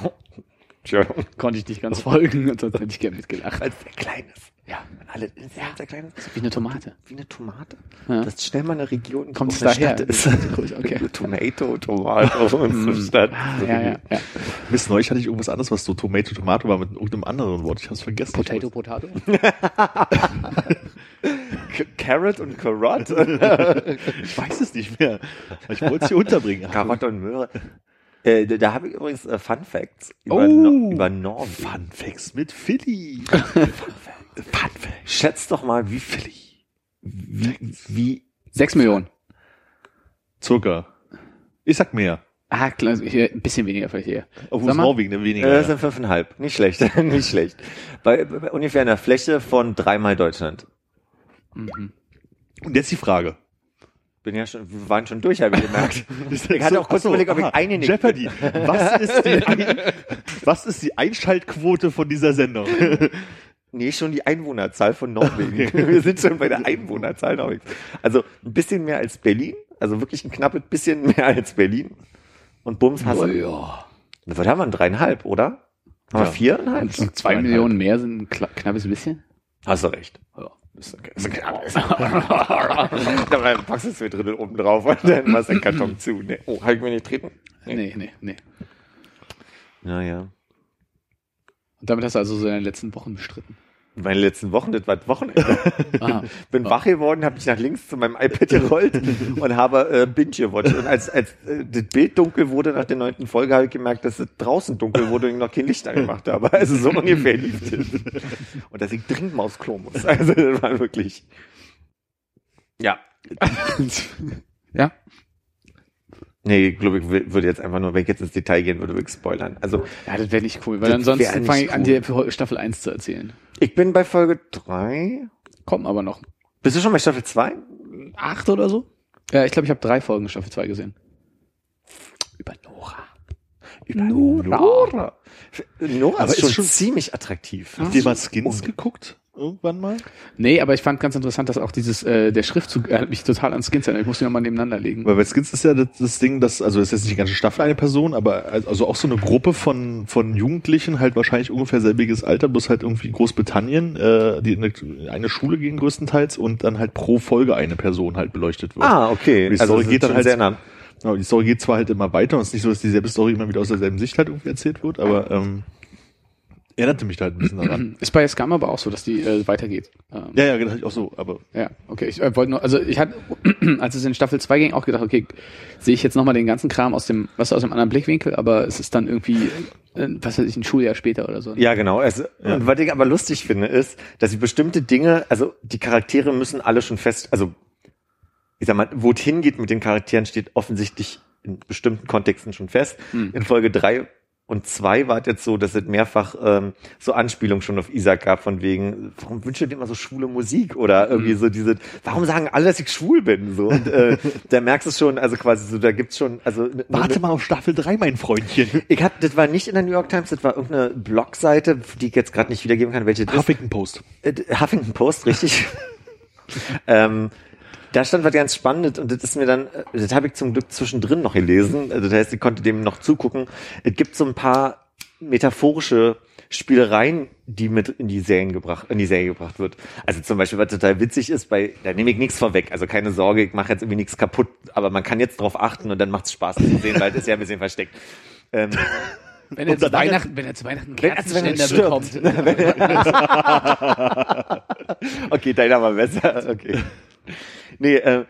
Konnte ich nicht ganz folgen, und sonst hätte ich gerne mitgelacht. Weil es sehr klein ist. Ja, Wenn alle ja. sehr klein ist. wie eine Tomate. Wie eine Tomate. Ja. Das ist schnell mal eine Region, die Kommt es daher? Stadt ist. Okay. Tomato, Tomato und so Stadt. Ah, ja, ja, ja. Bis neulich hatte ich irgendwas anderes, was so Tomato, Tomato war mit irgendeinem anderen Wort. Ich habe es vergessen. Potato, Potato. Carrot und Carrot. Ich weiß es nicht mehr. Ich wollte es hier unterbringen. Karotte und Möhre. Äh, da habe ich übrigens äh, Fun Facts über, Oh. no über Norwegen. Fun Facts mit Philly. Fun Facts. Schätzt doch mal, wie viel wie, wie Sechs Millionen. Zucker. Ich sag mehr. Ah, klar, hier, ein bisschen weniger vielleicht hier. Obwohl es. Norwegen ne, weniger. Äh, das sind fünfeinhalb. Nicht schlecht, nicht schlecht. Bei, bei ungefähr einer Fläche von dreimal Deutschland. Und jetzt die Frage. Bin ja schon, wir waren schon durch, habe ich gemerkt. Ich hatte auch kurz Achso, überlegt, ob ich aha, eingenickt Jeopardy. Was ist, die, Ein- was ist die Einschaltquote von dieser Sendung? Nee, schon die Einwohnerzahl von Norwegen. Wir sind schon bei der Einwohnerzahl Norwegens. Also ein bisschen mehr als Berlin. Also wirklich ein knappes bisschen mehr als Berlin. Und Bums hast du. ja. Was haben wir? Ein Dreieinhalb, oder? Haben wir Ja. viereinhalb? Und so zwei Millionen mehr sind ein knappes bisschen. Hast du recht. Ja. Ist okay. Ist okay. Dann packst du es wieder drin oben drauf und dann machst du den Karton zu. Nee. Oh, habe ich mir nicht treten? Nee, nee, nee. Naja. Und damit hast du also so deine letzten Wochen bestritten. Meine letzten Wochen, das war das Wochenende. Ah. bin wach geworden, habe mich nach links zu meinem iPad gerollt und habe äh, Binge gewatcht. Und als, als äh, das Bild dunkel wurde nach der neunten Folge, habe ich gemerkt, dass es draußen dunkel wurde und ich noch kein Licht angemacht habe. Also so ungefähr lief das. Und dass ich dringend mal aufs Klo muss. Also das war wirklich... Ja. Ja. Nee, ich glaube, ich wür- würde jetzt einfach nur, wenn ich jetzt ins Detail gehen würde, würde ich spoilern. Also Ja, das wäre nicht cool, weil ansonsten fange ich an, cool. dir Staffel 1 zu erzählen. ich bin bei Folge drei. Kommen aber noch. Bist du schon bei Staffel zwei? Acht oder so? Ja, ich glaube, ich habe drei Folgen Staffel 2 gesehen. Über Nora. Über Nora. Nora Aber ist, schon- ziemlich attraktiv. Habt ihr mal Skins geguckt? Irgendwann mal? Nee, aber ich fand ganz interessant, dass auch dieses, äh, der Schriftzug er hat mich total an Skins erinnert. Ich musste die nochmal nebeneinander legen. Weil bei Skins ist ja das, das Ding, dass, also das ist jetzt nicht die ganze Staffel eine Person, aber also auch so eine Gruppe von, von Jugendlichen, halt wahrscheinlich ungefähr selbiges Alter, bloß halt irgendwie Großbritannien, äh, die in eine, eine Schule gehen größtenteils und dann halt pro Folge eine Person halt beleuchtet wird. Ah, okay. Die Also Story es geht dann halt- sehr nah. Genau, die Story geht zwar halt immer weiter und es ist nicht so, dass dieselbe Story immer wieder aus derselben Sicht halt irgendwie erzählt wird, aber ähm, erinnerte mich da halt ein bisschen daran. Ist bei Scam aber auch so, dass die äh, weitergeht. Ähm, Ja, ja, das hatte ich auch so, aber Ja, okay. Ich äh, wollte nur, also ich hatte, als es in Staffel 2 ging, auch gedacht, okay, sehe ich jetzt nochmal den ganzen Kram aus dem, was aus dem anderen Blickwinkel, aber es ist dann irgendwie, äh, was weiß ich, ein Schuljahr später oder so. Ja, genau. Es, Und was ich aber lustig finde, ist, dass sie bestimmte Dinge, also die Charaktere müssen alle schon fest, also ich sag mal, wo es hingeht mit den Charakteren, steht offensichtlich in bestimmten Kontexten schon fest. In Folge drei und zwei war es jetzt so, dass es mehrfach ähm, so Anspielungen schon auf Isaac gab, von wegen, warum wünscht ihr dir immer so schwule Musik? Oder irgendwie so diese, warum sagen alle, dass ich schwul bin? So, und äh, da merkst du schon, also quasi so, da gibt's schon, also ne- warte mal auf Staffel 3, mein Freundchen. ich hab, das war nicht in der New York Times, das war irgendeine Blogseite, die ich jetzt gerade nicht wiedergeben kann, welche das ist. Huffington Post. Äh, Huffington Post, richtig. ähm, da stand was ganz Spannendes und das ist mir dann, das habe ich zum Glück zwischendrin noch gelesen. Also das heißt, ich konnte dem noch zugucken. Es gibt so ein paar metaphorische Spielereien, die mit in die Serien gebracht, in die Serie gebracht wird. Also zum Beispiel, was total witzig ist, bei, da nehme ich nichts vorweg. Also keine Sorge, ich mache jetzt irgendwie nichts kaputt, aber man kann jetzt drauf achten und dann macht es Spaß das zu sehen, weil das ist ja ein bisschen versteckt. Ähm, wenn, er zu Weihnachten, wenn er zu Weihnachten er Kerzenständer bekommt. Okay, deiner war besser. Okay. Nee, äh,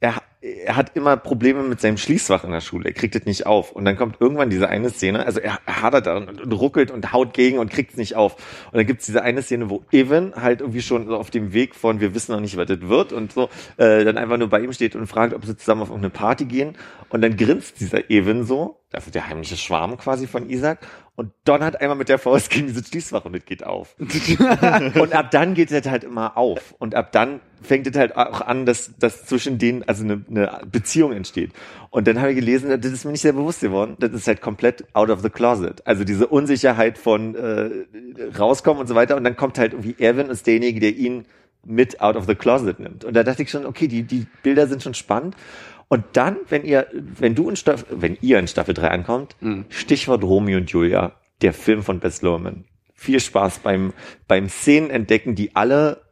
er, er hat immer Probleme mit seinem Schließfach in der Schule. Er kriegt es nicht auf. Und dann kommt irgendwann diese eine Szene, also er, er hadert da und, und ruckelt und haut gegen und kriegt es nicht auf. Und dann gibt's diese eine Szene, wo Evan halt irgendwie schon so auf dem Weg von, wir wissen noch nicht, was das wird und so, äh, dann einfach nur bei ihm steht und fragt, ob sie zusammen auf irgendeine Party gehen. Und dann grinst dieser Evan so, das ist der heimliche Schwarm quasi von Isaac, und donnert einmal mit der Faust gegen dieses Schließfach und es geht auf. und ab dann geht es halt immer auf. Und ab dann fängt es halt auch an, dass, dass zwischen denen also eine, eine Beziehung entsteht. Und dann habe ich gelesen, das ist mir nicht sehr bewusst geworden, das ist halt komplett out of the closet. Also diese Unsicherheit von äh, rauskommen und so weiter. Und dann kommt halt irgendwie Erwin ist derjenige, der ihn mit out of the closet nimmt. Und da dachte ich schon, okay, die, die Bilder sind schon spannend. Und dann, wenn ihr, wenn du in Staffel, wenn ihr in Staffel 3 ankommt, Stichwort Romeo und Julia, der Film von Bess Luhrmann. Viel Spaß beim, beim Szenen entdecken, die alle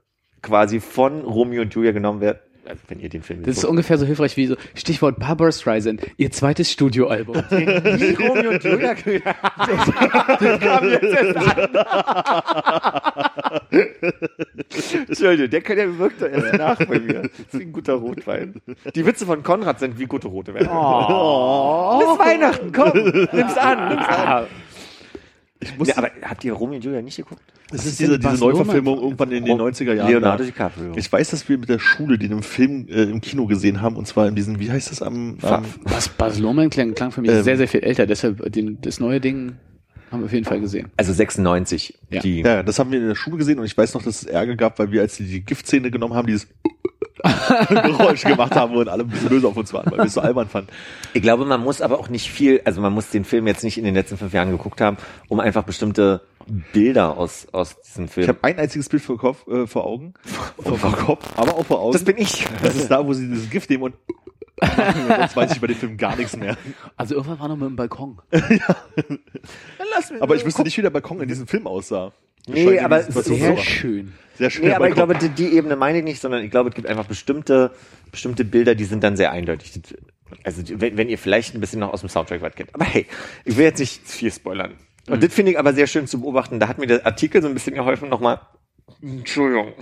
quasi von Romeo und Julia genommen werden. Also, wenn ihr den Film Das ist ungefähr so hilfreich wie so Stichwort Barbara Streisand, ihr zweites Studioalbum. Wie Romeo und Julia. das kam jetzt erst an. Entschuldigung, der, kann- der wirkt doch erst nach bei mir. Das ist wie ein guter Rotwein. Die Witze von Konrad sind wie gute rote Weine. Oh. Bis Weihnachten, komm, nimm's an, nimm's an. Ich muss, Ja, aber habt ihr Romeo und Julia nicht geguckt? das ist diese, diese? Neuverfilmung irgendwann in den 90er Jahren. Leonardo. DiCaprio. Ich weiß, dass wir mit der Schule den im Film äh, im Kino gesehen haben und zwar in diesem, wie heißt das am, am Bas, Bas Lohmann klang, klang für mich Ähm. sehr, sehr viel älter. Deshalb den, das neue Ding haben wir auf jeden Fall gesehen. Also 96. Ja. Die, ja, das haben wir in der Schule gesehen und ich weiß noch, dass es Ärger gab, weil wir als die die Giftszene genommen haben, dieses Geräusch gemacht haben und alle ein bisschen böse auf uns waren, weil wir es so albern fanden. Ich glaube, man muss aber auch nicht viel, also man muss den Film jetzt nicht in den letzten fünf Jahren geguckt haben, um einfach bestimmte Bilder aus, aus diesem Film. Ich habe ein einziges Bild vor, Kopf, äh, vor Augen, vor, vor Kopf, aber auch vor Augen. das bin ich. Das ist da, wo sie dieses Gift nehmen und Sonst weiß ich über den Film gar nichts mehr. Also irgendwann war noch mit dem Balkon. Aber ich wüsste nicht, wie der Balkon in diesem Film aussah. Nee, aber es ist Sehr schön. Sehr schön. Nee, aber ich glaube, die, die Ebene meine ich nicht, sondern ich glaube, es gibt einfach bestimmte, bestimmte Bilder, die sind dann sehr eindeutig. Also, wenn, wenn ihr vielleicht ein bisschen noch aus dem Soundtrack was kennt. Aber hey, ich will jetzt nicht viel spoilern. Und das finde ich aber sehr schön zu beobachten. Da hat mir der Artikel so ein bisschen geholfen, nochmal. Entschuldigung.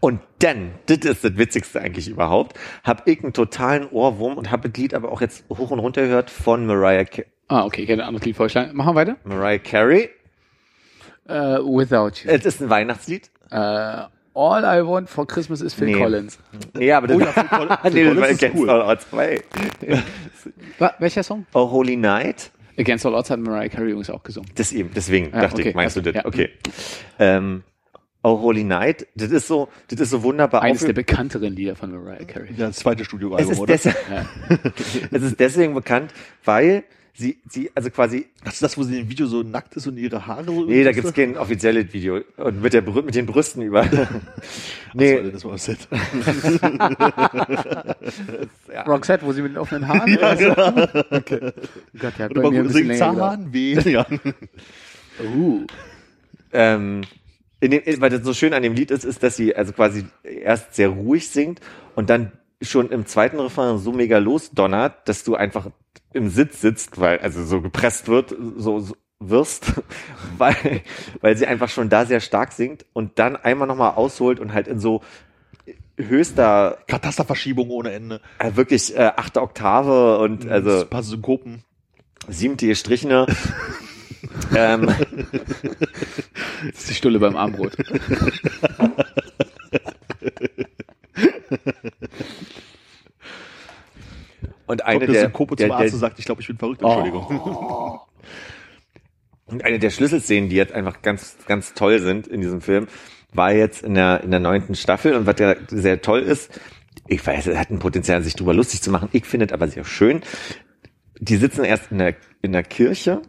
Und dann, das ist das Witzigste eigentlich überhaupt, habe ich einen totalen Ohrwurm und habe das Lied aber auch jetzt hoch und runter gehört von Mariah, Ca Ah, okay, ich hätte ein anderes Lied vorgeschlagen. Machen wir weiter. Mariah Carey. Äh, Without You. Es ist ein Weihnachtslied. Äh, All I Want for Christmas is Phil Nee. Collins. Nee, aber das, Oh ja, Phil Coll- Phil nee, das Collins ist Against cool. All Odds 2. Wa- welcher Song? Oh Holy Night. Against All Odds hat Mariah Carey übrigens auch gesungen. Das eben, deswegen Ja, dachte okay, ich, meinst also, du das? ja. Okay. Ähm, oh Holy Night, das ist so, das ist so wunderbar. Eines der bekannteren Lieder von Mariah Carey. Ja, das zweite Studioalbum, oder? es ist deswegen bekannt, weil sie, sie, also quasi, Das ist das, wo sie im Video so nackt ist und ihre Haare so nee, da gibt's kein offizielles Video. Und mit der, Brü- mit den Brüsten über. Nee. Das war das Set. ja. Roxette, wo sie mit den offenen Haaren also. okay. Gott, der hat bei Aber mir ein bisschen gedauert. Zahnweh. Ja. Uh. ähm, in dem, weil das so schön an dem Lied ist, ist, dass sie also quasi erst sehr ruhig singt und dann schon im zweiten Refrain so mega losdonnert, dass du einfach im Sitz sitzt, weil also so gepresst wird, so, so wirst, weil weil sie einfach schon da sehr stark singt und dann einmal nochmal ausholt und halt in so höchster, Katasterverschiebung ohne Ende. äh, wirklich äh, achte Oktave und also ein paar Synkopen. siebte gestrichene. ähm, Das ist die Stulle beim Armbrot. und Eine Ob der der, der, zum Arzt der, und sagt, ich glaube, ich bin verrückt. Entschuldigung. Und eine der Schlüsselszenen, die jetzt einfach ganz, ganz toll sind in diesem Film, war jetzt in der, in der neunten Staffel. Und was ja sehr toll ist, ich weiß, es hat ein Potenzial, sich drüber lustig zu machen. Ich finde es aber sehr schön. Die sitzen erst in der, in der Kirche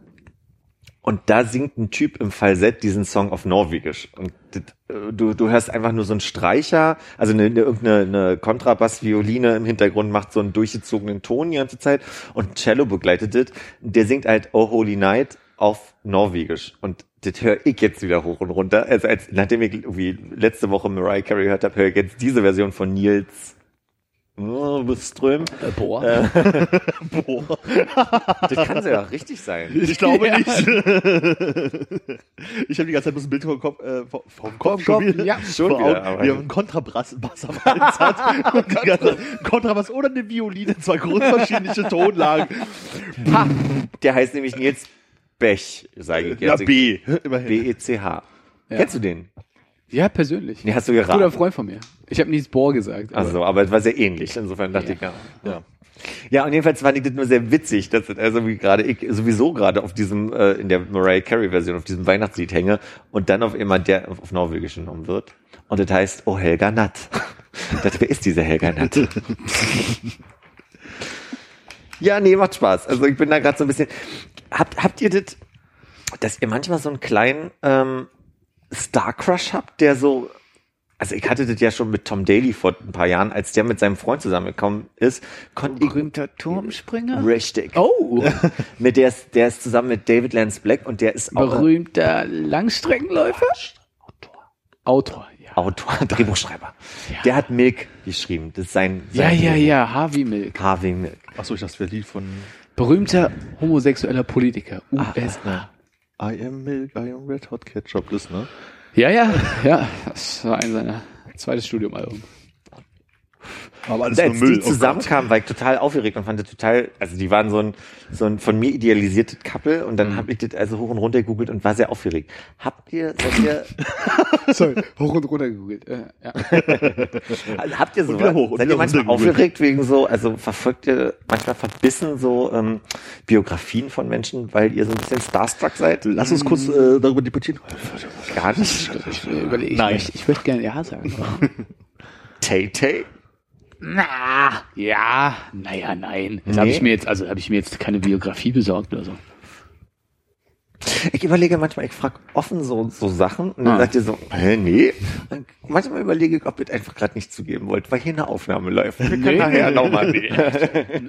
und da singt ein Typ im Falsett diesen Song auf Norwegisch. Und du, du hörst einfach nur so einen Streicher, also eine, eine, irgendeine eine Kontrabass-Violine im Hintergrund macht so einen durchgezogenen Ton die ganze Zeit und Cello begleitet das. Der singt halt Oh Holy Night auf Norwegisch. Und das höre ich jetzt wieder hoch und runter. Also als, nachdem ich irgendwie letzte Woche Mariah Carey gehört habe, höre ich jetzt diese Version von Nils Ström. Äh, boah. Boah. Das kann ja auch richtig sein. Ich glaube Ja. nicht. ich habe die ganze Zeit bloß ein Bild vom Kopf, äh, vom, vom Kopf Kopf, schon ja, schon wieder, wie er einen Kontrabass ganze Kontrabass oder eine Violine, zwei grundverschiedliche Tonlagen. Ha, der heißt nämlich Nils Bech, sage ich Ja, jetzt. B. Immerhin. B-E-C-H. Ja. Kennst du den? Ja, persönlich. Nee, hast du Guter geraten. Freund von mir. Ich habe Niels Bohr gesagt. aber- Also, aber es war sehr ähnlich. Insofern dachte Ja. ich, ja. Ja. Ja, und jedenfalls fand ich das nur sehr witzig, dass das also wie gerade ich sowieso gerade auf diesem, äh, in der Mariah Carey Version, auf diesem Weihnachtslied hänge und dann auf immer der auf, Norwegisch genommen wird. Und das heißt, oh Helga Natt. Dachte, wer ist diese Helga Natt? ja, nee, macht Spaß. Also ich bin da gerade so ein bisschen. Habt, habt ihr das, dass ihr manchmal so einen kleinen ähm, Star Crush habt, der so also ich hatte das ja schon mit Tom Daly vor ein paar Jahren, als der mit seinem Freund zusammengekommen ist, konnte ich Berühmter Turmspringer? richtig. Oh, Mit der ist, der ist zusammen mit David Lance Black und der ist auch berühmter Langstreckenläufer? Autor, ja. Autor, Drehbuchschreiber. Der hat Milk geschrieben. Das ist sein, Ja, sein ja, ja, Harvey Milk. Harvey Milk. Achso, ich dachte, das wäre Lied von Berühmter homosexueller Politiker. USA. I am Milk, I am Red Hot Ketchup, das, ne? Ja, ja, ja. Das war ein seiner zweites Studiumalbum. Aber alles als nur Müll. die oh zusammenkamen, war ich total aufgeregt und fand das total, also die waren so ein, so ein von mir idealisiertes Couple und Mhm. dann habe ich das also hoch und runter gegoogelt und war sehr aufgeregt. Habt ihr, seid ihr, Sorry, hoch und runter gegoogelt. Äh, ja. also habt ihr so, hoch seid ihr manchmal aufgeregt wegen so, also verfolgt ihr manchmal verbissen so ähm, Biografien von Menschen, weil ihr so ein bisschen starstruck seid? Lass uns kurz äh, darüber debattieren. Gar nicht. Ich überlege, ich, Nein. möchte- ich würde gerne Ja sagen. aber- Tay Tay? Na, ja, naja, nein. Jetzt habe Nee. ich mir jetzt, also habe ich mir jetzt keine Biografie besorgt oder so. Ich überlege manchmal, ich frage offen so, so Sachen und dann Ah. sagt ihr so, hä, nee. Und manchmal überlege ich, ob ihr das einfach gerade nicht zugeben wollt, weil hier eine Aufnahme läuft. Wir können Nee. nachher nochmal nee.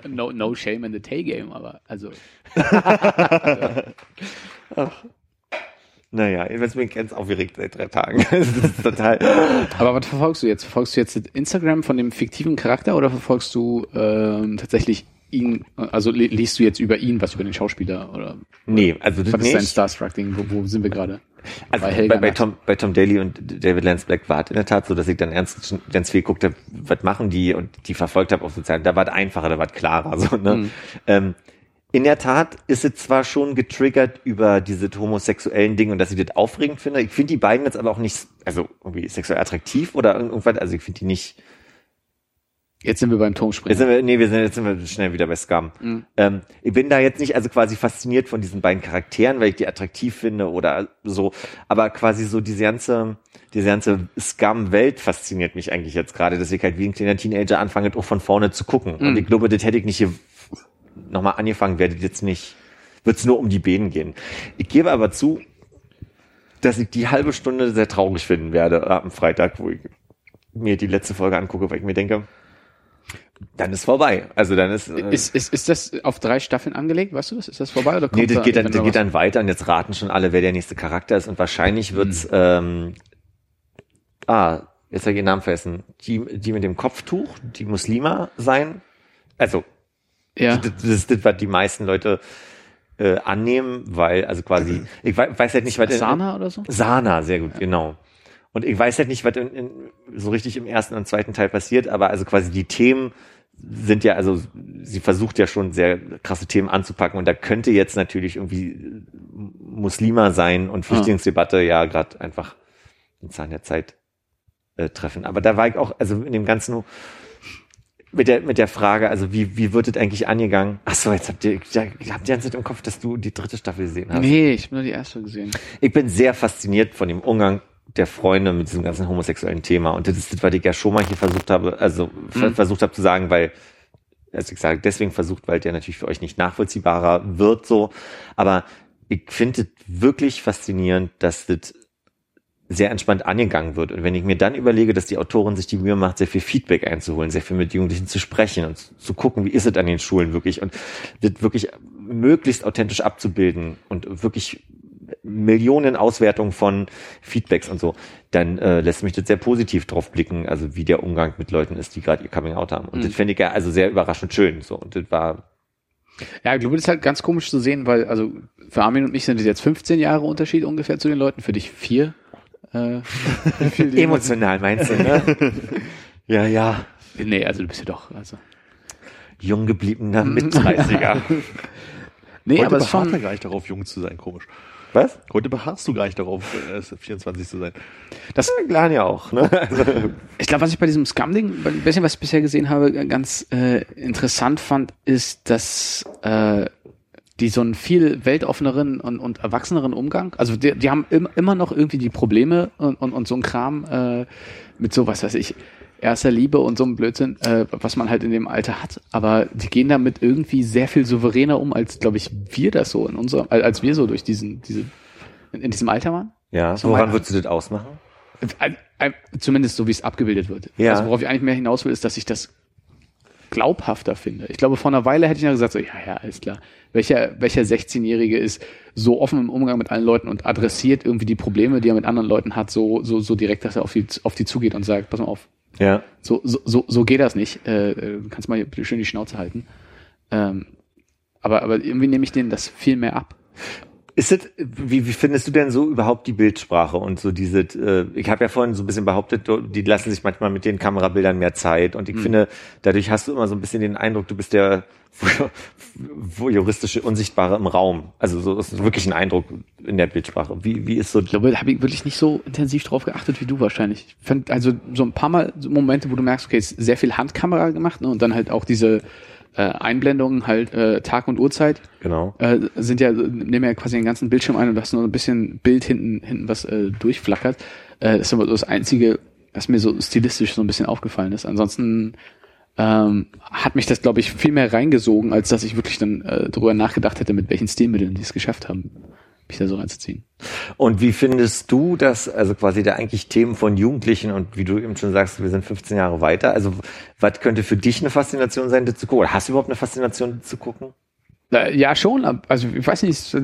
No, no shame in the Tay Game, aber also Naja, ich ganz aufgeregt seit drei Tagen. Total. Aber was verfolgst du jetzt? Verfolgst du jetzt Instagram von dem fiktiven Charakter oder verfolgst du ähm, tatsächlich ihn, also li- liest du jetzt über ihn was über den Schauspieler oder Nee, also das was ist dein nicht. Starstruck-Ding? Wo, wo sind wir gerade? Also bei, bei, Nacht. Tom, bei Tom Daly und David Lance Black war es in der Tat so, dass ich dann ernst ganz viel geguckt habe, was machen die und die verfolgt habe auf sozialen. Da war es einfacher, da war es klarer. So, ne? Mhm. ähm, in der Tat ist es zwar schon getriggert über diese homosexuellen Dinge und dass ich das aufregend finde. Ich finde die beiden jetzt aber auch nicht, also irgendwie sexuell attraktiv oder irgendwas. Also ich finde die nicht. Jetzt sind wir beim Jetzt Turmspringen. sind wir, nee, wir sind jetzt sind wir schnell wieder bei Scum. Mhm. Ähm, ich bin da jetzt nicht also quasi fasziniert von diesen beiden Charakteren, weil ich die attraktiv finde oder so, aber quasi so diese ganze, diese ganze Scum-Welt fasziniert mich eigentlich jetzt gerade, dass ich halt wie ein kleiner Teenager anfange, auch von vorne zu gucken. Und Mhm. ich glaube, das hätte ich nicht hier nochmal angefangen, werde ich jetzt nicht, wird es nur um die Bäden gehen. Ich gebe aber zu, dass ich die halbe Stunde sehr traurig finden werde am Freitag, wo ich mir die letzte Folge angucke, weil ich mir denke, dann ist vorbei. Also dann ist, äh, Ist, ist, ist das auf drei Staffeln angelegt? Weißt du das? Ist das vorbei oder kommt nee, das da geht dann, das geht dann weiter und jetzt raten schon alle, wer der nächste Charakter ist und wahrscheinlich wird's, ähm, ah, jetzt habe ich ihren Namen vergessen, die, die mit dem Kopftuch, die Muslima sein. Also, Ja. das, das ist das, was die meisten Leute äh, annehmen, weil, also quasi, ich wei- weiß halt nicht, was in- Sana oder so? Sana, sehr gut, genau. Und ich weiß halt nicht, was in, in, so richtig im ersten und zweiten Teil passiert, aber also quasi die Themen sind ja, also sie versucht ja schon sehr krasse Themen anzupacken und da könnte jetzt natürlich irgendwie äh, Muslima sein und Flüchtlingsdebatte ja gerade einfach den Zahn der Zeit äh, treffen. Aber da war ich auch, also in dem Ganzen mit der, mit der Frage, also wie, wie wird es eigentlich angegangen? Ach so, jetzt habt ihr, ja, habt ihr die ganze Zeit im Kopf, dass du die dritte Staffel gesehen hast. Nee, ich habe nur die erste gesehen. Ich bin sehr fasziniert von dem Umgang der Freunde mit diesem ganzen homosexuellen Thema. Und das ist das, was ich ja schon mal hier versucht habe, also Mhm. versucht habe zu sagen, weil, also ich sage deswegen versucht, weil der natürlich für euch nicht nachvollziehbarer wird, so. Aber ich finde es wirklich faszinierend, dass das sehr entspannt angegangen wird. Und wenn ich mir dann überlege, dass die Autorin sich die Mühe macht, sehr viel Feedback einzuholen, sehr viel mit Jugendlichen zu sprechen und zu- gucken, wie ist es an den Schulen wirklich und das wirklich möglichst authentisch abzubilden und wirklich Millionen Auswertungen von Feedbacks und so, dann äh, lässt mich das sehr positiv drauf blicken, also wie der Umgang mit Leuten ist, die gerade ihr Coming Out haben. Und Mhm. das finde ich ja also sehr überraschend schön. So und das war Ja, ich glaube, das ist halt ganz komisch zu sehen, weil, also für Armin und mich sind es jetzt 15 Jahre Unterschied ungefähr zu den Leuten, für dich vier. Äh, emotional, meinst du, ne? ja, ja, Nee, also du bist ja doch, also. jung gebliebener Mit-30er. Nee, Heute aber beharrt er schon, gar nicht darauf, jung zu sein, komisch. Was? Heute beharrst du gar nicht darauf, äh, 24 zu sein. das, Klar ja auch, ne? Also, ich glaube, was ich bei diesem Scum-Ding, ein bisschen, was ich bisher gesehen habe, ganz äh, interessant fand, ist, dass äh, die so einen viel weltoffeneren und, und erwachseneren Umgang, also die, die haben im, immer noch irgendwie die Probleme und, und, und so ein Kram äh, mit so, was weiß ich, erster Liebe und so einem Blödsinn, äh, was man halt in dem Alter hat. Aber die gehen damit irgendwie sehr viel souveräner um, als, glaube ich, wir das so in unserem, als wir so durch diesen, diese, in, in diesem Alter waren. ja, So woran würdest du das ausmachen? Zumindest so, wie es abgebildet wird. Ja. Also worauf ich eigentlich mehr hinaus will, ist, dass ich das glaubhafter finde. Ich glaube, vor einer Weile hätte ich noch gesagt, so, ja, ja, alles klar. Welcher, welcher 16-Jährige ist so offen im Umgang mit allen Leuten und adressiert irgendwie die Probleme, die er mit anderen Leuten hat, so, so, so direkt, dass er auf die, auf die zugeht und sagt, pass mal auf, Ja. so, so, so, so geht das nicht. Äh, äh, du kannst mal hier bitte schön die Schnauze halten. Ähm, aber, aber irgendwie nehme ich denen das viel mehr ab. Ist es, wie, wie findest du denn so überhaupt die Bildsprache und so diese, äh, ich habe ja vorhin so ein bisschen behauptet, die lassen sich manchmal mit den Kamerabildern mehr Zeit und ich finde, dadurch hast du immer so ein bisschen den Eindruck, du bist der juristische Unsichtbare im Raum. Also so ist wirklich ein Eindruck in der Bildsprache. Wie, wie ist so, Ich glaube, da habe ich wirklich nicht so intensiv drauf geachtet wie du wahrscheinlich. Ich fand also so ein paar Mal so Momente, wo du merkst, okay, ist sehr viel Handkamera gemacht ne, und dann halt auch diese äh, Einblendungen halt äh, Tag und Uhrzeit genau. äh, sind ja nehmen ja quasi den ganzen Bildschirm ein und hast nur ein bisschen Bild hinten hinten was äh, durchflackert. Äh, das ist aber so das einzige, was mir so stilistisch so ein bisschen aufgefallen ist. Ansonsten ähm, hat mich das, glaube ich, viel mehr reingesogen, als dass ich wirklich dann äh, darüber nachgedacht hätte, mit welchen Stilmitteln die es geschafft haben, mich da so reinzuziehen. Und wie findest du das, also quasi da eigentlich Themen von Jugendlichen und wie du eben schon sagst, wir sind 15 Jahre weiter. Also was könnte für dich eine Faszination sein, das zu gucken? Oder hast du überhaupt eine Faszination, zu gucken? Ja, schon. Also ich weiß nicht,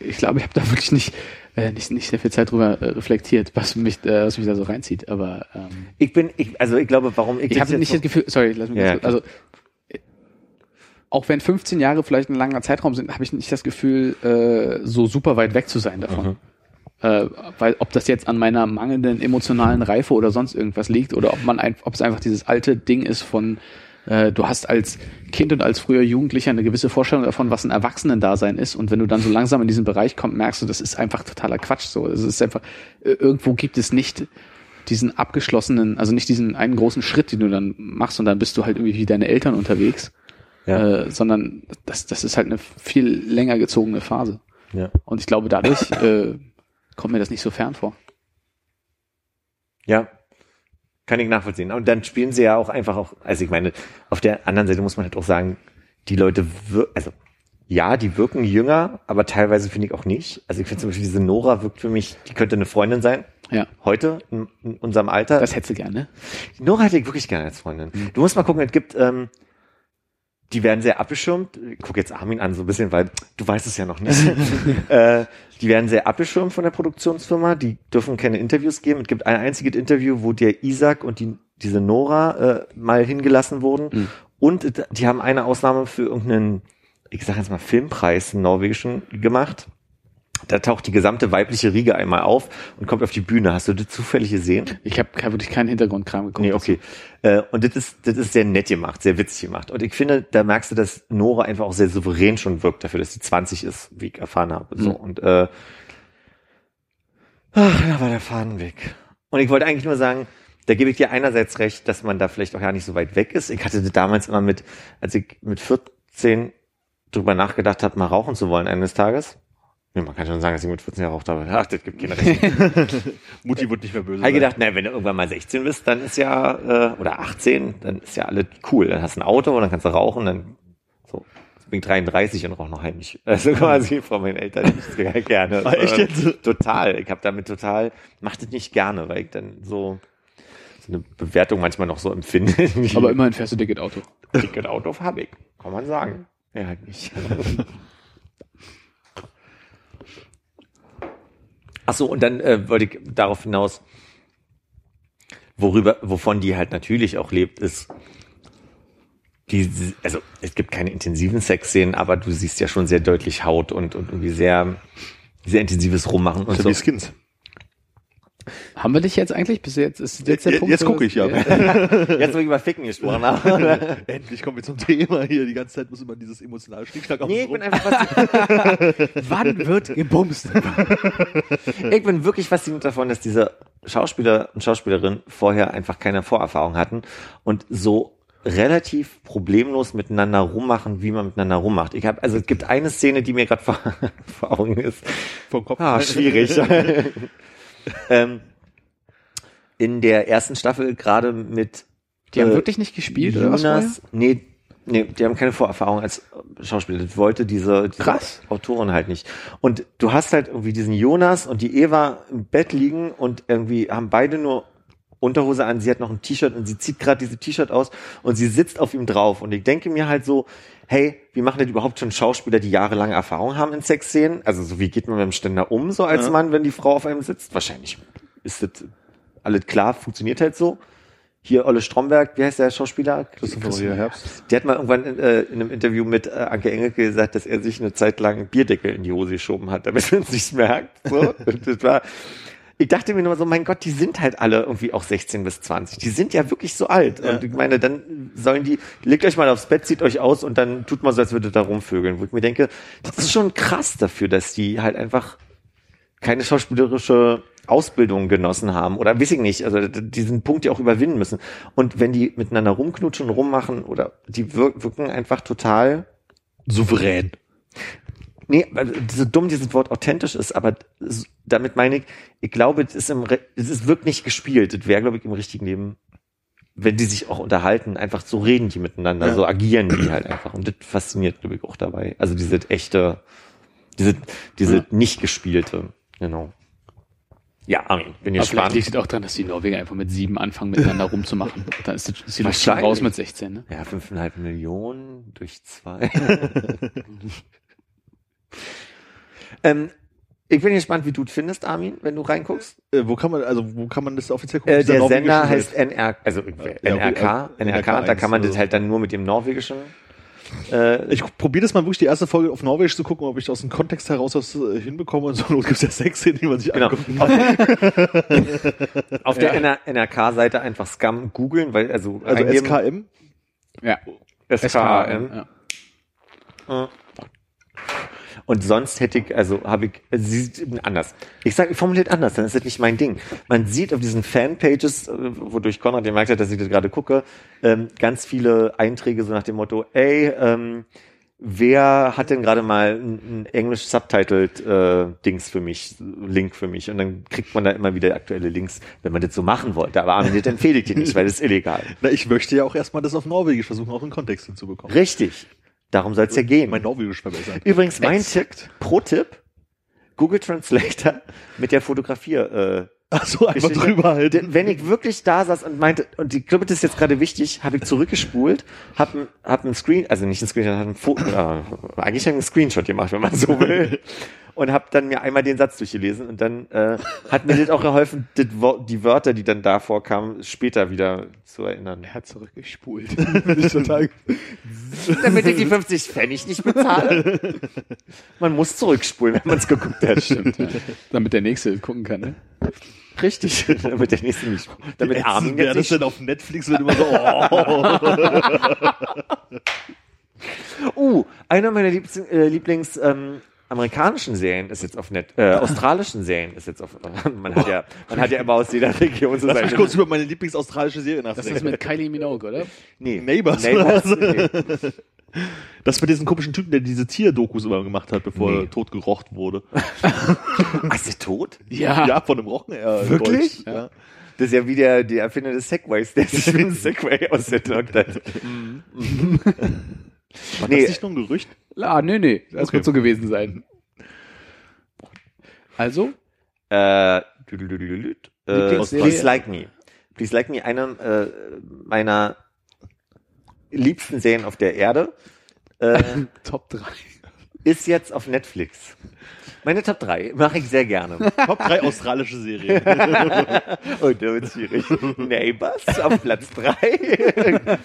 ich glaube, ich habe da wirklich nicht, äh, nicht, nicht sehr viel Zeit drüber äh, reflektiert, was mich, äh, was mich da so reinzieht. Aber ähm, Ich bin, ich, also ich glaube, warum ich, ich habe nicht das Gefühl, sorry, lass mich Ja, kurz, also auch wenn 15 Jahre vielleicht ein langer Zeitraum sind, habe ich nicht das Gefühl, äh, so super weit weg zu sein davon. Äh, weil ob das jetzt an meiner mangelnden emotionalen Reife oder sonst irgendwas liegt oder ob man ein, ob es einfach dieses alte Ding ist von äh, du hast als Kind und als früher Jugendlicher eine gewisse Vorstellung davon, was ein Erwachsenendasein ist und wenn du dann so langsam in diesen Bereich kommst, merkst du, das ist einfach totaler Quatsch so. Es ist einfach äh, irgendwo gibt es nicht diesen abgeschlossenen, also nicht diesen einen großen Schritt, den du dann machst und dann bist du halt irgendwie wie deine Eltern unterwegs, Ja. äh, sondern das, das ist halt eine viel länger gezogene Phase. ja. Und ich glaube, dadurch äh, kommt mir das nicht so fern vor. Ja, kann ich nachvollziehen. Und dann spielen sie ja auch einfach auch, also ich meine, auf der anderen Seite muss man halt auch sagen, die Leute, also ja, die wirken jünger, aber teilweise finde ich auch nicht. Also ich finde zum Beispiel diese Nora wirkt für mich, die könnte eine Freundin sein. Ja, Heute, in, in unserem Alter. das hättest du gerne. Nora hätte ich wirklich gerne als Freundin. Du musst mal gucken, es gibt, ähm, die werden sehr abgeschirmt. Ich guck jetzt Armin an so ein bisschen, weil du weißt es ja noch nicht. äh, die werden sehr abgeschirmt von der Produktionsfirma. Die dürfen keine Interviews geben. Es gibt ein einziges Interview, wo der Isaac und die, diese Nora äh, mal hingelassen wurden. Mhm. Und die haben eine Ausnahme für irgendeinen, ich sag jetzt mal, Filmpreis, einen norwegischen, gemacht. Da taucht die gesamte weibliche Riege einmal auf und kommt auf die Bühne. Hast du das zufällig gesehen? Ich habe wirklich keinen Hintergrundkram geguckt. Nee, okay. Äh, und das ist, das ist sehr nett gemacht, sehr witzig gemacht. Und ich finde, da merkst du, dass Nora einfach auch sehr souverän schon wirkt dafür, dass sie 20 ist, wie ich erfahren habe. So, Mhm. und äh, ach, da war der Faden weg. Und ich wollte eigentlich nur sagen, da gebe ich dir einerseits recht, dass man da vielleicht auch gar nicht so weit weg ist. Ich hatte damals immer mit, als ich mit 14 drüber nachgedacht habe, mal rauchen zu wollen eines Tages. Nee, man kann schon sagen, dass ich mit 14 geraucht habe. Ach, das gibt keine Recht. Mutti wird nicht mehr böse. Habe ich sein. gedacht, na, wenn du irgendwann mal 16 bist, dann ist ja, äh, oder 18, dann ist ja alles cool. Dann hast du ein Auto und dann kannst du rauchen, dann so. Jetzt bin ich 33 und rauche noch heimlich. Also quasi von meinen Eltern nicht gerne. Ah, echt jetzt? Total. Ich habe damit total, mach das nicht gerne, weil ich dann so, so eine Bewertung manchmal noch so empfinde. Aber immerhin fährst du dicket Auto. Ticket Auto habe ich, kann man sagen. Ja, halt nicht. Ach so, und dann äh, wollte ich darauf hinaus, worüber, wovon die halt natürlich auch lebt, ist die, also es gibt keine intensiven Sexszenen, aber du siehst ja schon sehr deutlich Haut und, und irgendwie sehr, sehr intensives Rummachen und So wie Skins. Haben wir dich jetzt eigentlich? Bis jetzt ist jetzt der Punkt. jetzt gucke ich, ja. Jetzt wo ich über Ficken gesprochen habe. Endlich kommen wir zum Thema hier. Die ganze Zeit muss immer dieses emotionale Schnickschnack auf Nee, ich bin einfach Wann wird gebumst? Ich bin wirklich fasziniert davon, dass diese Schauspieler und Schauspielerinnen vorher einfach keine Vorerfahrung hatten und so relativ problemlos miteinander rummachen, wie man miteinander rummacht. Ich habe also es gibt eine Szene, die mir gerade vor, vor Augen ist. Vom Kopf. Ah, schwierig. Ähm, in der ersten Staffel gerade mit Die haben äh, wirklich nicht gespielt oder was? Jonas, nee, nee, die haben keine Vorerfahrung als Schauspieler. Das wollte diese, diese Krass. Autorin halt nicht. Und du hast halt irgendwie diesen Jonas und die Eva im Bett liegen und irgendwie haben beide nur Unterhose an, sie hat noch ein T-Shirt und sie zieht gerade diese T-Shirt aus und sie sitzt auf ihm drauf. Und ich denke mir halt so, hey, wie machen denn überhaupt schon Schauspieler, die jahrelange Erfahrung haben in Sexszenen? Also so, wie geht man mit dem Ständer um, so als Ja. Mann, wenn die Frau auf einem sitzt? Wahrscheinlich ist das alles klar, funktioniert halt so. hier Olle Stromberg, wie heißt der Schauspieler? Christopher Maria Herbst. Der hat mal irgendwann in, äh, in einem Interview mit äh, Anke Engelke gesagt, dass er sich eine Zeit lang Bierdeckel in die Hose geschoben hat, damit man es nicht merkt. So. Das war, ich dachte mir nur so, mein Gott, die sind halt alle irgendwie auch 16 bis 20. Die sind ja wirklich so alt. Und ich meine, dann sollen die, legt euch mal aufs Bett, zieht euch aus und dann tut man so, als würdet ihr da rumvögeln. Wo ich mir denke, das ist schon krass dafür, dass die halt einfach keine schauspielerische Ausbildung genossen haben oder weiß ich nicht, also diesen Punkt ja auch überwinden müssen. Und wenn die miteinander rumknutschen rummachen oder die wir wirken einfach total Souverän. Nee, also so dumm dieses Wort authentisch ist, aber damit meine ich, ich glaube, es ist im, es ist wirklich nicht gespielt. Es wäre, glaube ich, im richtigen Leben, wenn die sich auch unterhalten, einfach so reden die miteinander, Ja. so agieren die halt einfach. Und das fasziniert, glaube ich, auch dabei. Also diese echte, diese, diese nicht gespielte, genau. Ja, Armin, bin Aber vielleicht gespannt. liegt auch daran, dass die Norweger einfach mit sieben anfangen, miteinander rumzumachen. Dann ist, das- ist die Luft schon raus mit 16, ne? Ja, fünfeinhalb Millionen durch zwei. ähm, ich bin gespannt, wie du es findest, Armin, wenn du reinguckst. Äh, wo kann man, also wo kann man das offiziell gucken? Äh, der norwegischen Sender heißt NR, also Ja, NRK, okay, NRK, da kann man das eins, halt dann nur mit dem norwegischen. Äh, Ich probiere das mal wirklich die erste Folge auf Norwegisch zu gucken, ob ich aus dem Kontext heraus was äh, hinbekomme. Und so Not gibt's ja sechs Szenen, die man sich genau. angucken Auf, kann. auf der NR NRK-Seite einfach Scum googeln, weil also, Also eingeben- SKM. Ja. SKM. ja. Und sonst hätte ich, also habe ich, also sie sieht anders. Ich sage, formuliert anders, dann ist das nicht mein Ding. Man sieht auf diesen Fanpages, äh, wodurch Konrad gemerkt hat, dass ich das gerade gucke, ähm, ganz viele Einträge so nach dem Motto, ey, ähm, wer hat denn gerade mal ein, ein englisch subtitled äh, Dings für mich, Link für mich? Und dann kriegt man da immer wieder aktuelle Links, wenn man das so machen wollte. Aber Armin, das empfehle ich dir nicht, weil das ist illegal. Na, ich möchte ja auch erstmal das auf Norwegisch versuchen, auch einen Kontext hinzubekommen. Richtig. Darum soll es ja gehen. Mein Norwegisch verbessern. Übrigens mein Exakt. Tipp, Pro-Tipp, Google Translator mit der Fotografier. Äh, Ach so, einfach drüber. Denn wenn ich wirklich da saß und meinte, und ich glaube, das ist jetzt gerade wichtig, habe ich zurückgespult, habe hab ein Screen, also nicht ein Screenshot, hab ein Foto, äh, eigentlich einen Screenshot gemacht, wenn man so will. Und habe dann mir einmal den Satz durchgelesen und dann äh, hat mir das auch geholfen, das, die Wörter, die dann da vorkamen, später wieder zu erinnern. Er hat zurückgespult. ich total. Damit ich die 50 Pfennig nicht bezahle. Man muss zurückspulen, wenn man es geguckt hat. Stimmt, ja. Damit der Nächste gucken kann, ne? Richtig. damit der nächste nicht. Damit Armin jetzt das denn auf Netflix wird immer so, oh. Uh, einer meiner Lieblings, äh, Lieblings ähm, amerikanischen Serien ist jetzt auf Net, äh, australischen Serien ist jetzt auf, man hat ja, man hat ja immer aus jeder Region so Lass mich kurz über meine Lieblingsaustralische Serie Das ist nachdenken. mit Kylie Minogue, oder? nee. Neighbours. Neighbours nee. Das mit diesem komischen Typen, der diese Tierdokus immer gemacht hat, bevor Nee. er tot gerocht wurde. Ach, ist der tot? Ja. Ja, von einem Rochen. Ja, Wirklich? Ja. Das ist ja wie der, der Erfinder des Segways, der sich wie ein Segway ausgedrückt hat. War Nee. das nicht nur ein Gerücht? Ah, nee, nee. Das Okay. wird so gewesen sein. Also, Äh, äh? Please Like Me. Please Like Me, eine äh, meiner liebsten Serien auf der Erde. Äh, Top 3. ist jetzt auf Netflix. Meine Top 3 mache ich sehr gerne. Top 3 australische Serien. Und da wird schwierig. Neighbors auf Platz 3.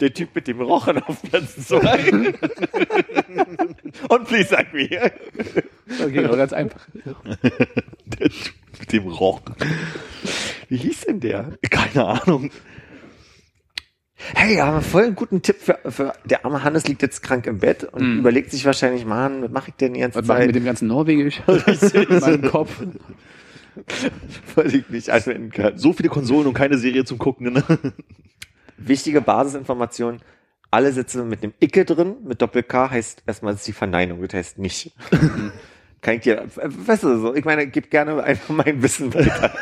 Der Typ mit dem Rochen auf Platz 2. Und Please Like Me. Okay, aber ganz einfach. Der Typ mit dem Rochen. Wie hieß denn der? Keine Ahnung. Hey, aber voll einen guten Tipp für, für der arme Hannes liegt jetzt krank im Bett und überlegt sich wahrscheinlich, Mann, was mache ich denn die ganze Was Zeit, mit dem ganzen Norwegisch? In meinem Kopf. was ich nicht anwenden kann. So viele Konsolen und keine Serie zum Gucken. Ne? Wichtige Basisinformation. Alle Sätze mit dem Icke drin, mit Doppel-K heißt erstmal, ist die Verneinung, das heißt nicht. Kann ich dir, weißt du, so, ich meine, gib gerne einfach mein Wissen weiter.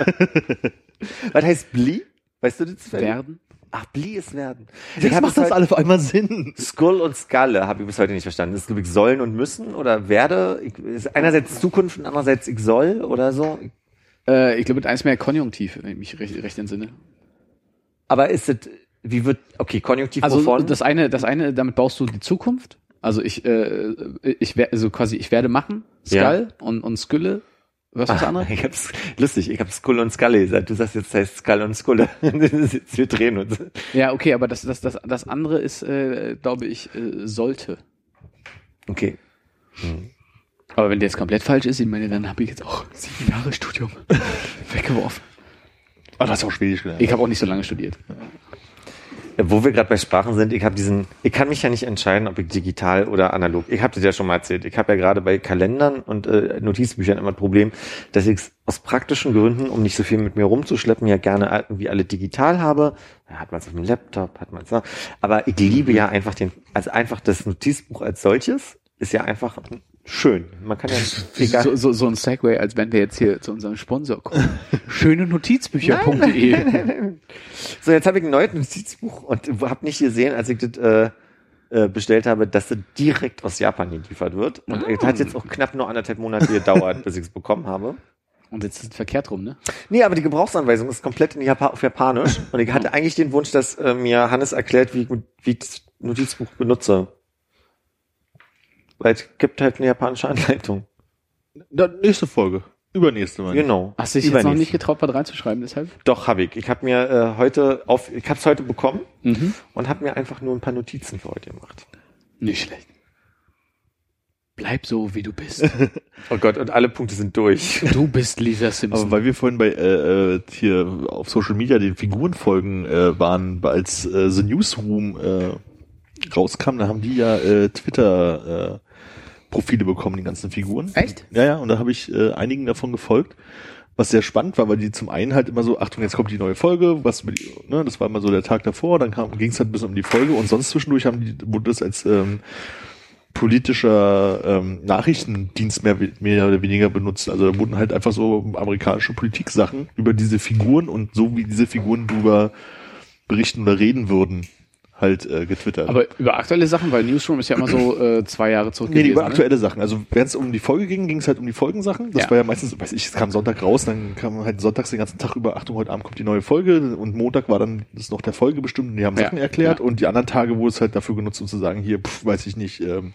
Was heißt Bli? Weißt du das? Werden. Ach, Bli ist werden. Jetzt hab macht das alle auf einmal Sinn. Skull und Skalle habe ich bis heute nicht verstanden. Das ist, glaube ich, sollen und müssen oder werde. Ich, ist einerseits Zukunft und andererseits ich soll oder so. Äh, ich glaube, mit eins mehr Konjunktiv, wenn ich mich recht, recht entsinne. Aber ist es, wie wird, okay, Konjunktiv Also wovon? das eine, das eine, damit baust du die Zukunft. Also ich, äh, ich werde, also quasi, ich werde machen, Ja. Skull und, und Skylle Was ist das andere? Ich hab's, lustig, ich hab Skull und Scully gesagt. Du sagst jetzt heißt Skull und Skull. Wir drehen uns. Ja, okay, aber das, das, das, das andere ist, äh, glaube ich, äh, sollte. Okay. Aber wenn der jetzt komplett falsch ist, ich meine, dann habe ich jetzt auch sieben Jahre Studium weggeworfen. Ah, du hast auch Schwedisch gelernt. Ich habe auch nicht so lange studiert. Wo wir gerade bei Sprachen sind, ich habe diesen, ich kann mich ja nicht entscheiden, ob ich digital oder analog. Ich habe das ja schon mal erzählt. Ich habe ja gerade bei Kalendern und äh, Notizbüchern immer das Problem, dass ich aus praktischen Gründen, um nicht so viel mit mir rumzuschleppen, ja gerne irgendwie alle digital habe. Ja, hat man es auf dem Laptop, hat man es. Aber ich liebe ja einfach den, also einfach das Notizbuch als solches ist ja einfach schön. Man kann ja egal. So, so, so ein Segway, als wenn wir jetzt hier zu unserem Sponsor kommen. Schöne Notizbücher.de. So, jetzt habe ich ein neues Notizbuch und habe nicht gesehen, als ich das äh, äh, bestellt habe, dass das direkt aus Japan geliefert wird. Und es hat jetzt auch knapp nur anderthalb Monate gedauert, bis ich es bekommen habe. Und jetzt ist es verkehrt rum, ne? Nee, aber die Gebrauchsanweisung ist komplett in Japa auf Japanisch. Und ich hatte eigentlich den Wunsch, dass äh, mir Hannes erklärt, wie ich, wie ich das Notizbuch benutze. Weil es gibt halt eine japanische Anleitung. Dann nächste Folge. Übernächste Mal. Genau. Hast du dich jetzt noch nicht getraut, was reinzuschreiben, deshalb? Doch, habe ich. Ich habe mir äh, heute auf, ich habe es heute bekommen Mhm. und habe mir einfach nur ein paar Notizen für heute gemacht. Nicht schlecht. Bleib so, wie du bist. Oh Gott, und alle Punkte sind durch. Du bist Lisa Simpson. Aber weil wir vorhin bei äh, äh, hier auf Social Media den Figurenfolgen äh, waren, als äh, The Newsroom äh, rauskam, da haben die ja äh, Twitter äh, Profile bekommen, die ganzen Figuren. Echt? Ja, ja, und da habe ich äh, einigen davon gefolgt, was sehr spannend war, weil die zum einen halt immer so, Achtung, jetzt kommt die neue Folge, was mit, ne, das war immer so der Tag davor, dann ging es halt ein bisschen um die Folge und sonst zwischendurch haben die, wurde das als ähm, politischer ähm, Nachrichtendienst mehr, mehr oder weniger benutzt. Also da wurden halt einfach so amerikanische Politiksachen über diese Figuren und so wie diese Figuren drüber berichten oder reden würden, halt äh, getwittert. Aber über aktuelle Sachen, weil Newsroom ist ja immer so äh, zwei Jahre zurück Nee, gewesen, über ne? aktuelle Sachen. Also wenn es um die Folge ging, ging es halt um die Folgensachen. Das Ja. war ja meistens, weiß ich, es kam Sonntag raus, dann kam halt sonntags den ganzen Tag über, Achtung, heute Abend kommt die neue Folge und Montag war dann das noch der Folge bestimmt und die haben Ja, Sachen erklärt ja. und die anderen Tage wurde es halt dafür genutzt, um zu sagen, hier, pff, weiß ich nicht, ähm,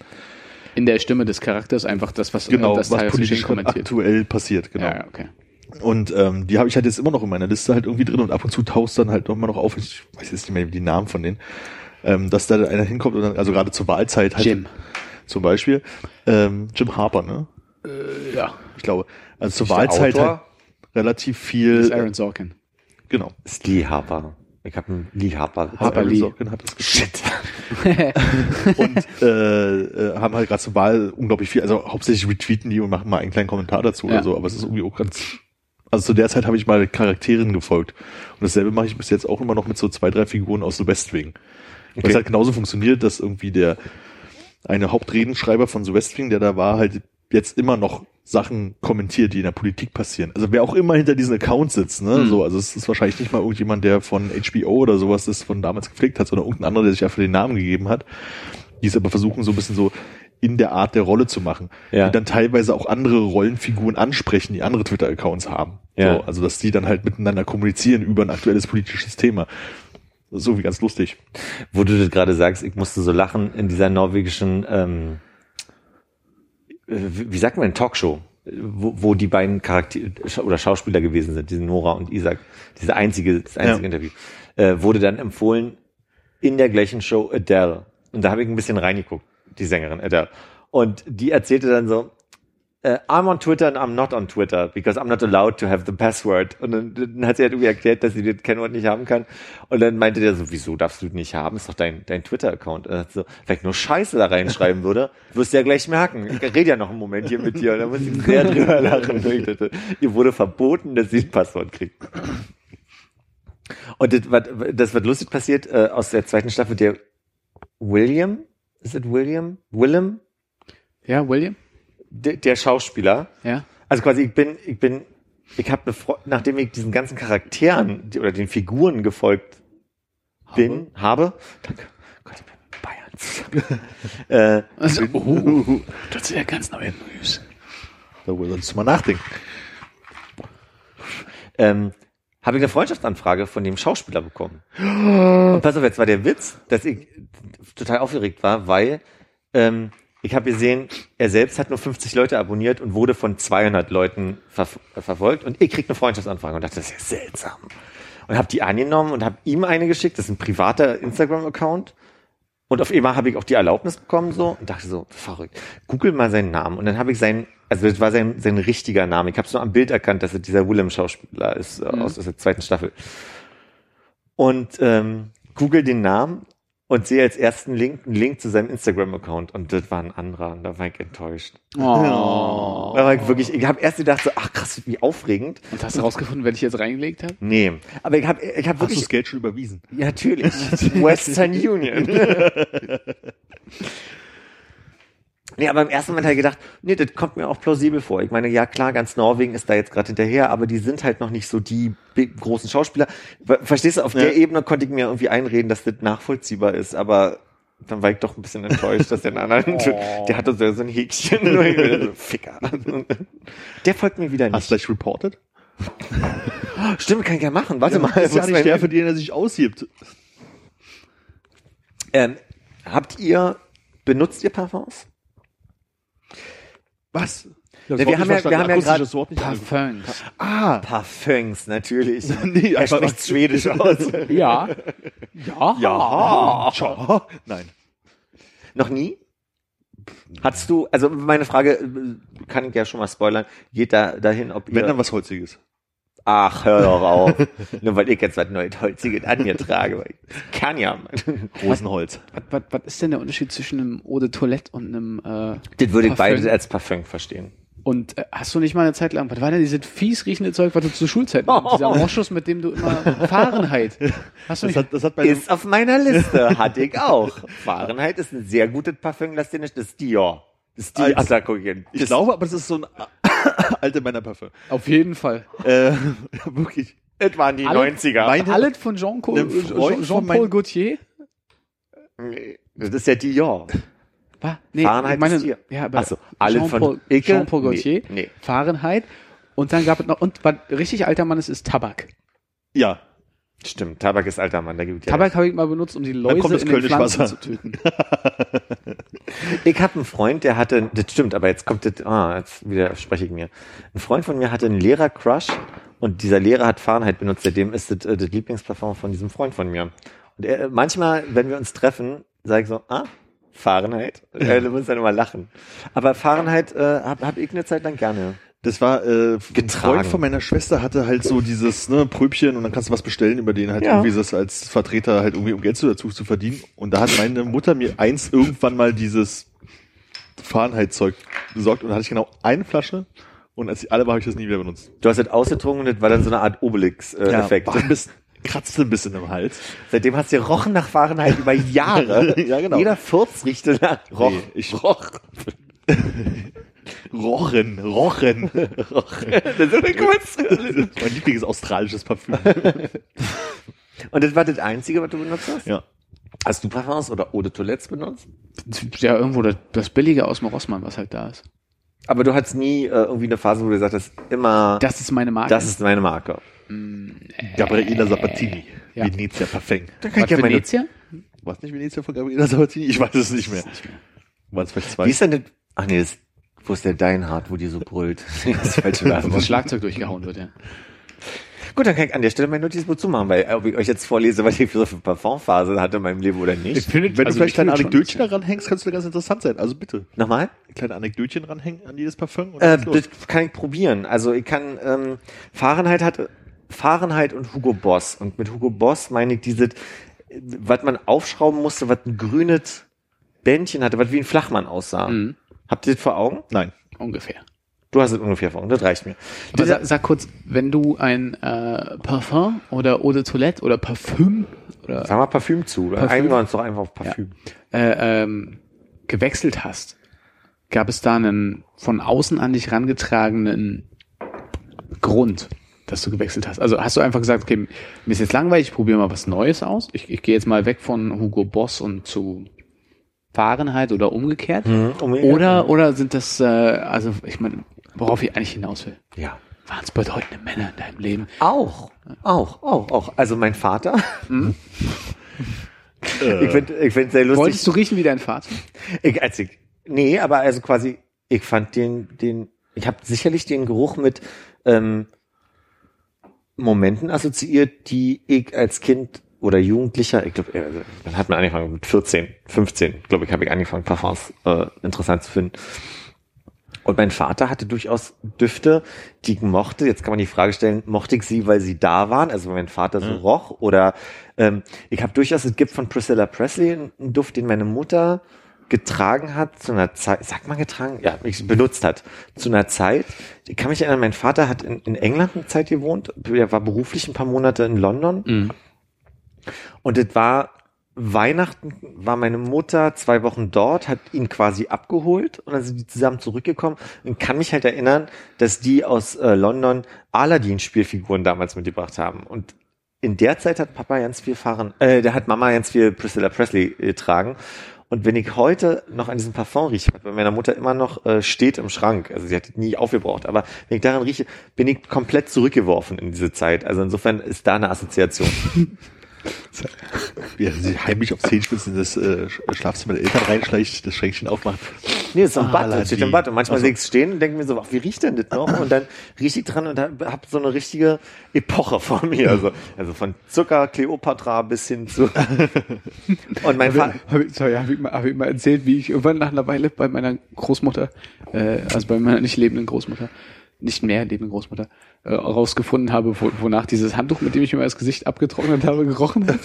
In der Stimme des Charakters einfach das, was genau, das was politisch aktuell passiert, genau. Ja, okay. Und ähm, die habe ich halt jetzt immer noch in meiner Liste halt irgendwie drin und ab und zu taucht dann halt immer noch auf, ich weiß jetzt nicht mehr die Namen von denen, ähm, dass da einer hinkommt und dann, also gerade zur Wahlzeit halt Jim. zum Beispiel, ähm, Jim Harper, ne? Äh, ja, Ich glaube, also zur Wahlzeit halt relativ das viel, ist Aaron Sorkin. genau. ist Lee Harper. Ich habe einen Lee Harper. Harper Aaron Lee. Sorkin hat das Shit. und äh, äh, haben halt gerade zur Wahl unglaublich viel, also hauptsächlich retweeten die und machen mal einen kleinen Kommentar dazu Ja. oder so, aber es ist irgendwie auch ganz, also zu der Zeit habe ich mal Charakteren gefolgt. Und dasselbe mache ich bis jetzt auch immer noch mit so zwei, drei Figuren aus The West Wing. Okay. Was halt genauso funktioniert, dass irgendwie der eine Hauptredenschreiber von The West Wing, der da war, halt jetzt immer noch Sachen kommentiert, die in der Politik passieren. Also wer auch immer hinter diesen Accounts sitzt, ne, Hm. so, also es ist wahrscheinlich nicht mal irgendjemand, der von HBO oder sowas das von damals gepflegt hat, sondern irgendein anderer, der sich einfach den Namen gegeben hat, die es aber versuchen, so ein bisschen so in der Art der Rolle zu machen. Ja. Die dann teilweise auch andere Rollenfiguren ansprechen, die andere Twitter-Accounts haben. Ja. So, also dass die dann halt miteinander kommunizieren über ein aktuelles politisches Thema. So wie ganz lustig. Wo du das gerade sagst, ich musste so lachen in dieser norwegischen, ähm, äh, wie sagt man, Talkshow, wo, wo die beiden Charaktere oder Schauspieler gewesen sind, diese Nora und Isaac, diese einzige, das einzige Ja. Interview, äh, wurde dann empfohlen in der gleichen Show Adele. Und da habe ich ein bisschen reingeguckt, die Sängerin Adele. Und die erzählte dann so, äh, I'm on Twitter and I'm not on Twitter because I'm not allowed to have the password. Und dann, dann hat sie halt irgendwie erklärt, dass sie das Kennwort nicht haben kann. Und dann meinte der so, wieso darfst du nicht haben? Ist doch dein, dein Twitter-Account. Und er hat so, wenn ich nur Scheiße da reinschreiben würde, wirst du ja gleich merken. Ich rede ja noch einen Moment hier mit dir. Und dann muss ich sehr drüber lachen. Dachte, ihr wurde verboten, dass sie ein Passwort kriegt. Und das, was, das wird lustig passiert, äh, aus der zweiten Staffel, der William, ist es William? Willem? Ja, William? Der, der Schauspieler, Ja. also quasi, ich bin, ich bin, ich habe, nachdem ich diesen ganzen Charakteren die, oder den Figuren gefolgt bin, habe, danke, Gott, ich bin Bayern. äh, Also, oh, das ist ja ganz neue News. Da wollen wir uns mal nachdenken. ähm, habe ich eine Freundschaftsanfrage von dem Schauspieler bekommen. Und pass auf, jetzt war der Witz, dass ich total aufgeregt war, weil ähm, ich habe gesehen, er selbst hat nur 50 Leute abonniert und wurde von 200 Leuten ver äh, verfolgt und ich krieg eine Freundschaftsanfrage und dachte, das ist ja seltsam. Und habe die angenommen und habe ihm eine geschickt, das ist ein privater Instagram-Account. Und auf einmal habe ich auch die Erlaubnis bekommen so und dachte so, verrückt. Google mal seinen Namen und dann habe ich seinen, also das war sein, sein richtiger Name. Ich habe es nur am Bild erkannt, dass es dieser Willem-Schauspieler ist äh, aus, aus der zweiten Staffel. Und ähm, google den Namen und sehe als ersten Link einen Link zu seinem Instagram-Account und das war ein anderer und da war ich enttäuscht. Oh. Da war ich wirklich, ich habe erst gedacht so, ach krass, wie aufregend. Und hast du rausgefunden, wenn ich jetzt reingelegt habe? Nee, aber ich habe ich hab Hast du wirklich das Geld schon überwiesen? ja, natürlich. Western Union. nee, aber im ersten Moment habe ich gedacht, nee, das kommt mir auch plausibel vor. Ich meine, ja klar, ganz Norwegen ist da jetzt gerade hinterher, aber die sind halt noch nicht so die großen Schauspieler. Ver- Verstehst du, auf der Ebene konnte ich mir irgendwie einreden, dass das nachvollziehbar ist, aber dann war ich doch ein bisschen enttäuscht, dass der anderen, der hatte so ein Häkchen, so, Ficker. Der folgt mir wieder Hast du nicht. gleich reported? Stimmt, kann ich ja machen. Warte mal. Das ist ja nicht der, für den er sich aushebt. ähm, habt ihr, benutzt ihr Parfums? Was? Ja, wir haben ja- wir haben ja angefangen. Parfums. Ah, Parfums, natürlich. nee, er spricht Schwedisch aus. Ja. Ja. ja. Ciao. Nein. Noch nie? Hattest du, also meine Frage, äh, kann ich ja schon mal spoilern, geht da dahin, ob Wenn ihr, dann was Holziges. Ach, hör doch auf. Nur weil ich jetzt was Neues Holziges an mir trage. Kann ja. Mann. Rosenholz. Was, was, was ist denn der Unterschied zwischen einem Eau de Toilette und einem äh, Das würde ich beides als Parfum verstehen. Und äh, hast du nicht mal eine Zeit lang, was war denn dieses fies riechende Zeug, was du zur Schulzeit Dieser Moschus, mit dem du immer Fahrenheit. Hast du Das nicht? hat, das hat bei Ist auf meiner Liste, hatte ich auch. Fahrenheit ist ein sehr gutes Parfum, lass dir nicht, das ist Dior. Das ist die Als- Attackogen. ich glaube, aber das ist so ein alte Männerparfüm. Auf jeden Fall. Äh, wirklich. Das waren die Alle- 90er. Meine- Alles von Jean-Paul Jean, Jean mein- Gaultier? Nee, Das ist ja Dior. Was? Nee, Fahrenheit ich meine, ist hier. Ja, aber Ach so, alle von Icke? Jean-Paul Gaultier, Nee, nee. Fahrenheit. Und dann gab es noch, und was richtig alter Mann ist, ist Tabak. Ja. Stimmt, Tabak ist alter Mann, da gibt ja Tabak habe ich mal benutzt, um die das in den Kölnisch Pflanzen Wasser. zu töten. Ich habe einen Freund, der hatte, das stimmt, aber jetzt kommt das, ah, jetzt widerspreche ich mir. Ein Freund von mir hatte einen Lehrer-Crush und dieser Lehrer hat Fahrenheit benutzt, seitdem ist das, äh, das Lieblingsparfum von diesem Freund von mir. Und er, manchmal, wenn wir uns treffen, sage ich so, ah, Fahrenheit. Er muss dann immer lachen. Aber Fahrenheit äh, habe hab ich eine Zeit lang gerne. Das war äh, ein Getragen. Freund von meiner Schwester hatte halt so dieses ne, Pröbchen und dann kannst du was bestellen, über den halt Ja. irgendwie das als Vertreter halt irgendwie um Geld zu- dazu zu verdienen. Und da hat meine Mutter mir eins irgendwann mal dieses Fahrenheit-Zeug besorgt und da hatte ich genau eine Flasche und als ich alle war, habe ich das nie wieder benutzt. Du hast das ausgetrunken und das war dann so eine Art Obelix-Effekt. ein bisschen, kratzte ein bisschen im Hals. Seitdem hast du gerochen nach Fahrenheit über Jahre. Ja, genau. Jeder Furz riecht nach Roch. Nee, ich- Roch. Rochen, Rochen. Das ist Kunst. mein Lieblings australisches Parfüm. Und das war das Einzige, was du benutzt hast? Ja. Hast du Parfums oder Eau de Toilette benutzt? Ja, irgendwo das, das Billige aus dem Rossmann, was halt da ist. Aber du hattest nie äh, irgendwie eine Phase, wo du gesagt hast, immer, das, Das ist meine Marke. ist meine Marke. Gabriela Sabatini. Ja. Venezia Parfum. Da Was, Venezia? War es nicht Venezia von Gabriela Sabatini? Ich weiß es nicht mehr. Waren es vielleicht zwei? Wie ist denn das? Ach nee, das, wo ist der Deinhard, wo die so brüllt? das falsche Wo das Schlagzeug durchgehauen wird, ja. Gut, dann kann ich an der Stelle mein Notizbuch zumachen, weil ob ich euch jetzt vorlese, was ich für eine Parfumphase hatte in meinem Leben oder nicht. finde, Wenn du vielleicht kleine Anekdötchen daran hängst, kannst du ganz interessant sein. Also bitte. Nochmal? Kleine Anekdötchen ranhängen an jedes Parfum. Äh, das kann ich probieren. Also ich kann ähm, Fahrenheit hat Fahrenheit und Hugo Boss und mit Hugo Boss meine ich dieses, was man aufschrauben musste, was ein grünes Bändchen hatte, was wie ein Flachmann aussah. Mhm. Habt ihr das vor Augen? Nein. Ungefähr. Du hast es ungefähr vor Augen. Das reicht mir. Aber sag, sag kurz, wenn du ein äh, Parfum oder Eau de Toilette oder Parfüm oder Sag mal Parfüm zu. Oder? Parfüm? Einigen wir uns doch einfach auf Parfüm. äh, ähm, gewechselt hast, gab es da einen von außen an dich rangetragenen Grund, dass du gewechselt hast? Also hast du einfach gesagt, okay, mir ist jetzt langweilig, ich probiere mal was Neues aus. Ich, ich gehe jetzt mal weg von Hugo Boss und zu Fahrenheit oder umgekehrt. umgekehrt. Oder, oder sind das, äh, also ich meine, worauf ich eigentlich hinaus will? Ja. Waren es bedeutende Männer in deinem Leben? Auch, auch, auch, auch. Also mein Vater. Ich finde ich find sehr lustig. Wolltest du riechen wie dein Vater? Ich, als ich nee, aber also quasi, ich fand den, den, ich habe sicherlich den Geruch mit ähm, Momenten assoziiert, die ich als Kind oder Jugendlicher, ich glaube, also, dann hat man angefangen mit 14, 15, glaube ich, habe ich angefangen, Parfums äh, interessant zu finden. Und mein Vater hatte durchaus Düfte, die ich mochte. Jetzt kann man die Frage stellen, mochte ich sie, weil sie da waren, also weil mein Vater so roch? Oder ähm, ich habe durchaus, es gibt von Priscilla Presley einen Duft, den meine Mutter getragen hat zu einer Zeit, sagt man getragen? Ja, benutzt hat. Zu einer Zeit. Ich kann mich erinnern, mein Vater hat in, in England eine Zeit gewohnt. Er war beruflich ein paar Monate in London. Mhm. Und es war Weihnachten, war meine Mutter zwei Wochen dort, hat ihn quasi abgeholt und dann sind die zusammen zurückgekommen und kann mich halt erinnern, dass die aus äh, London Aladdin-Spielfiguren damals mitgebracht haben. Und in der Zeit hat Papa ganz viel fahren, äh, der hat Mama ganz viel Priscilla Presley getragen. Und wenn ich heute noch an diesem Parfum rieche, bei meiner Mutter immer noch äh, steht im Schrank, also sie hat nie aufgebraucht, aber wenn ich daran rieche, bin ich komplett zurückgeworfen in diese Zeit. Also insofern ist da eine Assoziation. Er sich heimlich auf Zehenspitzen in das äh, Schlafzimmer der Eltern reinschleicht, das Schränkchen aufmacht. Nee, ist so ein Bad, das steht im Bad. Und manchmal sehe ich es stehen und denke mir so, ach, wie riecht denn das noch? Und dann rieche ich dran und hab, hab so eine richtige Epoche vor mir. Also, also von Zucker, Kleopatra bis hin zu. und mein Vater. Hab ich, sorry, habe ich, mal- hab ich mal erzählt, wie ich irgendwann nach einer Weile bei meiner Großmutter, äh, also bei meiner nicht lebenden Großmutter, nicht mehr lebenden Großmutter, äh, rausgefunden habe, wo, wonach dieses Handtuch, mit dem ich mir das Gesicht abgetrocknet habe, gerochen hat.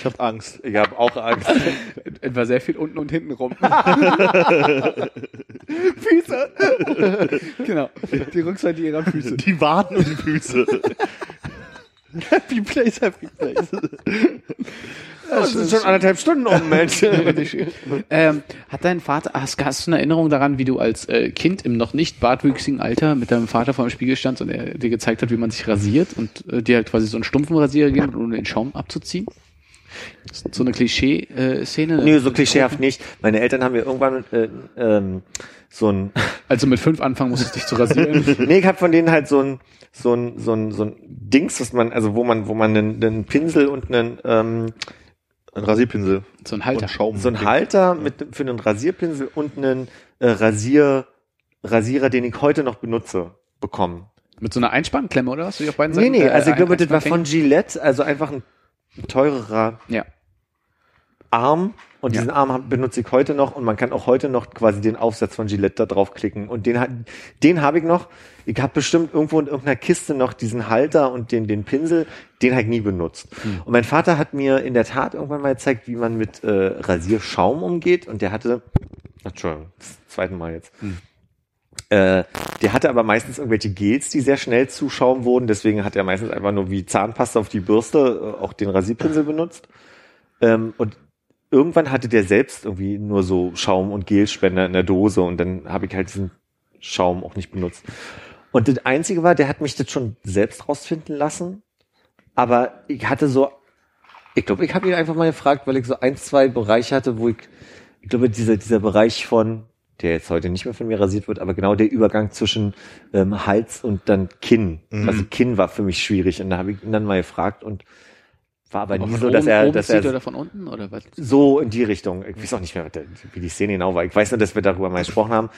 Ich hab Angst. Ich habe auch Angst. Etwa sehr viel unten und hinten rum. Füße! genau, die Rückseite ihrer Füße. Die Waden und die Füße. happy place, happy place. Das sind schon anderthalb Stunden um, Mensch. ähm, hat dein Vater, hast, hast du eine Erinnerung daran, wie du als äh, Kind im noch nicht bartwüchsigen Alter mit deinem Vater vor dem Spiegel standst und er dir gezeigt hat, wie man sich rasiert und äh, dir halt quasi so einen stumpfen Rasierer gegeben hat, um den Schaum abzuziehen? So eine Klischee-Szene? nee, so klischeehaft nicht. Meine Eltern haben mir irgendwann äh, ähm, so ein Also mit fünf anfangen musstest dich zu rasieren. nee, ich habe von denen halt so ein so ein so ein so ein Dings, was man also wo man wo man einen, einen Pinsel und einen ähm, Ein Rasierpinsel. so ein Halter. Schaum. so ein Halter mit für einen Rasierpinsel und einen äh, Rasier Rasierer, den ich heute noch benutze, bekommen. Mit so einer Einspannklemme, oder was? Du die auf beiden Nee, Seiten? nee, äh, also ich ein- glaube, das war von? Gillette, also einfach ein teurerer Ja. Arm und Ja. diesen Arm benutze ich heute noch und man kann auch heute noch quasi den Aufsatz von Gillette da draufklicken und den hat, den habe ich noch. Ich habe bestimmt irgendwo in irgendeiner Kiste noch diesen Halter und den den Pinsel, den habe ich nie benutzt. Hm. Und mein Vater hat mir in der Tat irgendwann mal gezeigt, wie man mit äh, Rasierschaum umgeht und der hatte, Entschuldigung, das zweite Mal jetzt. Hm. Äh, der hatte aber meistens irgendwelche Gels, die sehr schnell zu Schaum wurden. Deswegen hat er meistens einfach nur wie Zahnpasta auf die Bürste äh, auch den Rasierpinsel benutzt. Ähm, und irgendwann hatte der selbst irgendwie nur so Schaum- und Gelspender in der Dose und dann habe ich halt diesen Schaum auch nicht benutzt. Und das Einzige war, der hat mich das schon selbst rausfinden lassen. Aber ich hatte so, ich glaube, ich habe ihn einfach mal gefragt, weil ich so ein, zwei Bereiche hatte, wo ich, ich glaube, dieser, dieser Bereich von, der jetzt heute nicht mehr von mir rasiert wird, aber genau der Übergang zwischen ähm, Hals und dann Kinn. Also Kinn war für mich schwierig und da habe ich ihn dann mal gefragt und war aber nie so, dass oben- er, dass er oder von unten oder was? so in die Richtung. Ich weiß auch nicht mehr, was wie die Szene genau war. Ich weiß nur, dass wir darüber mal gesprochen haben.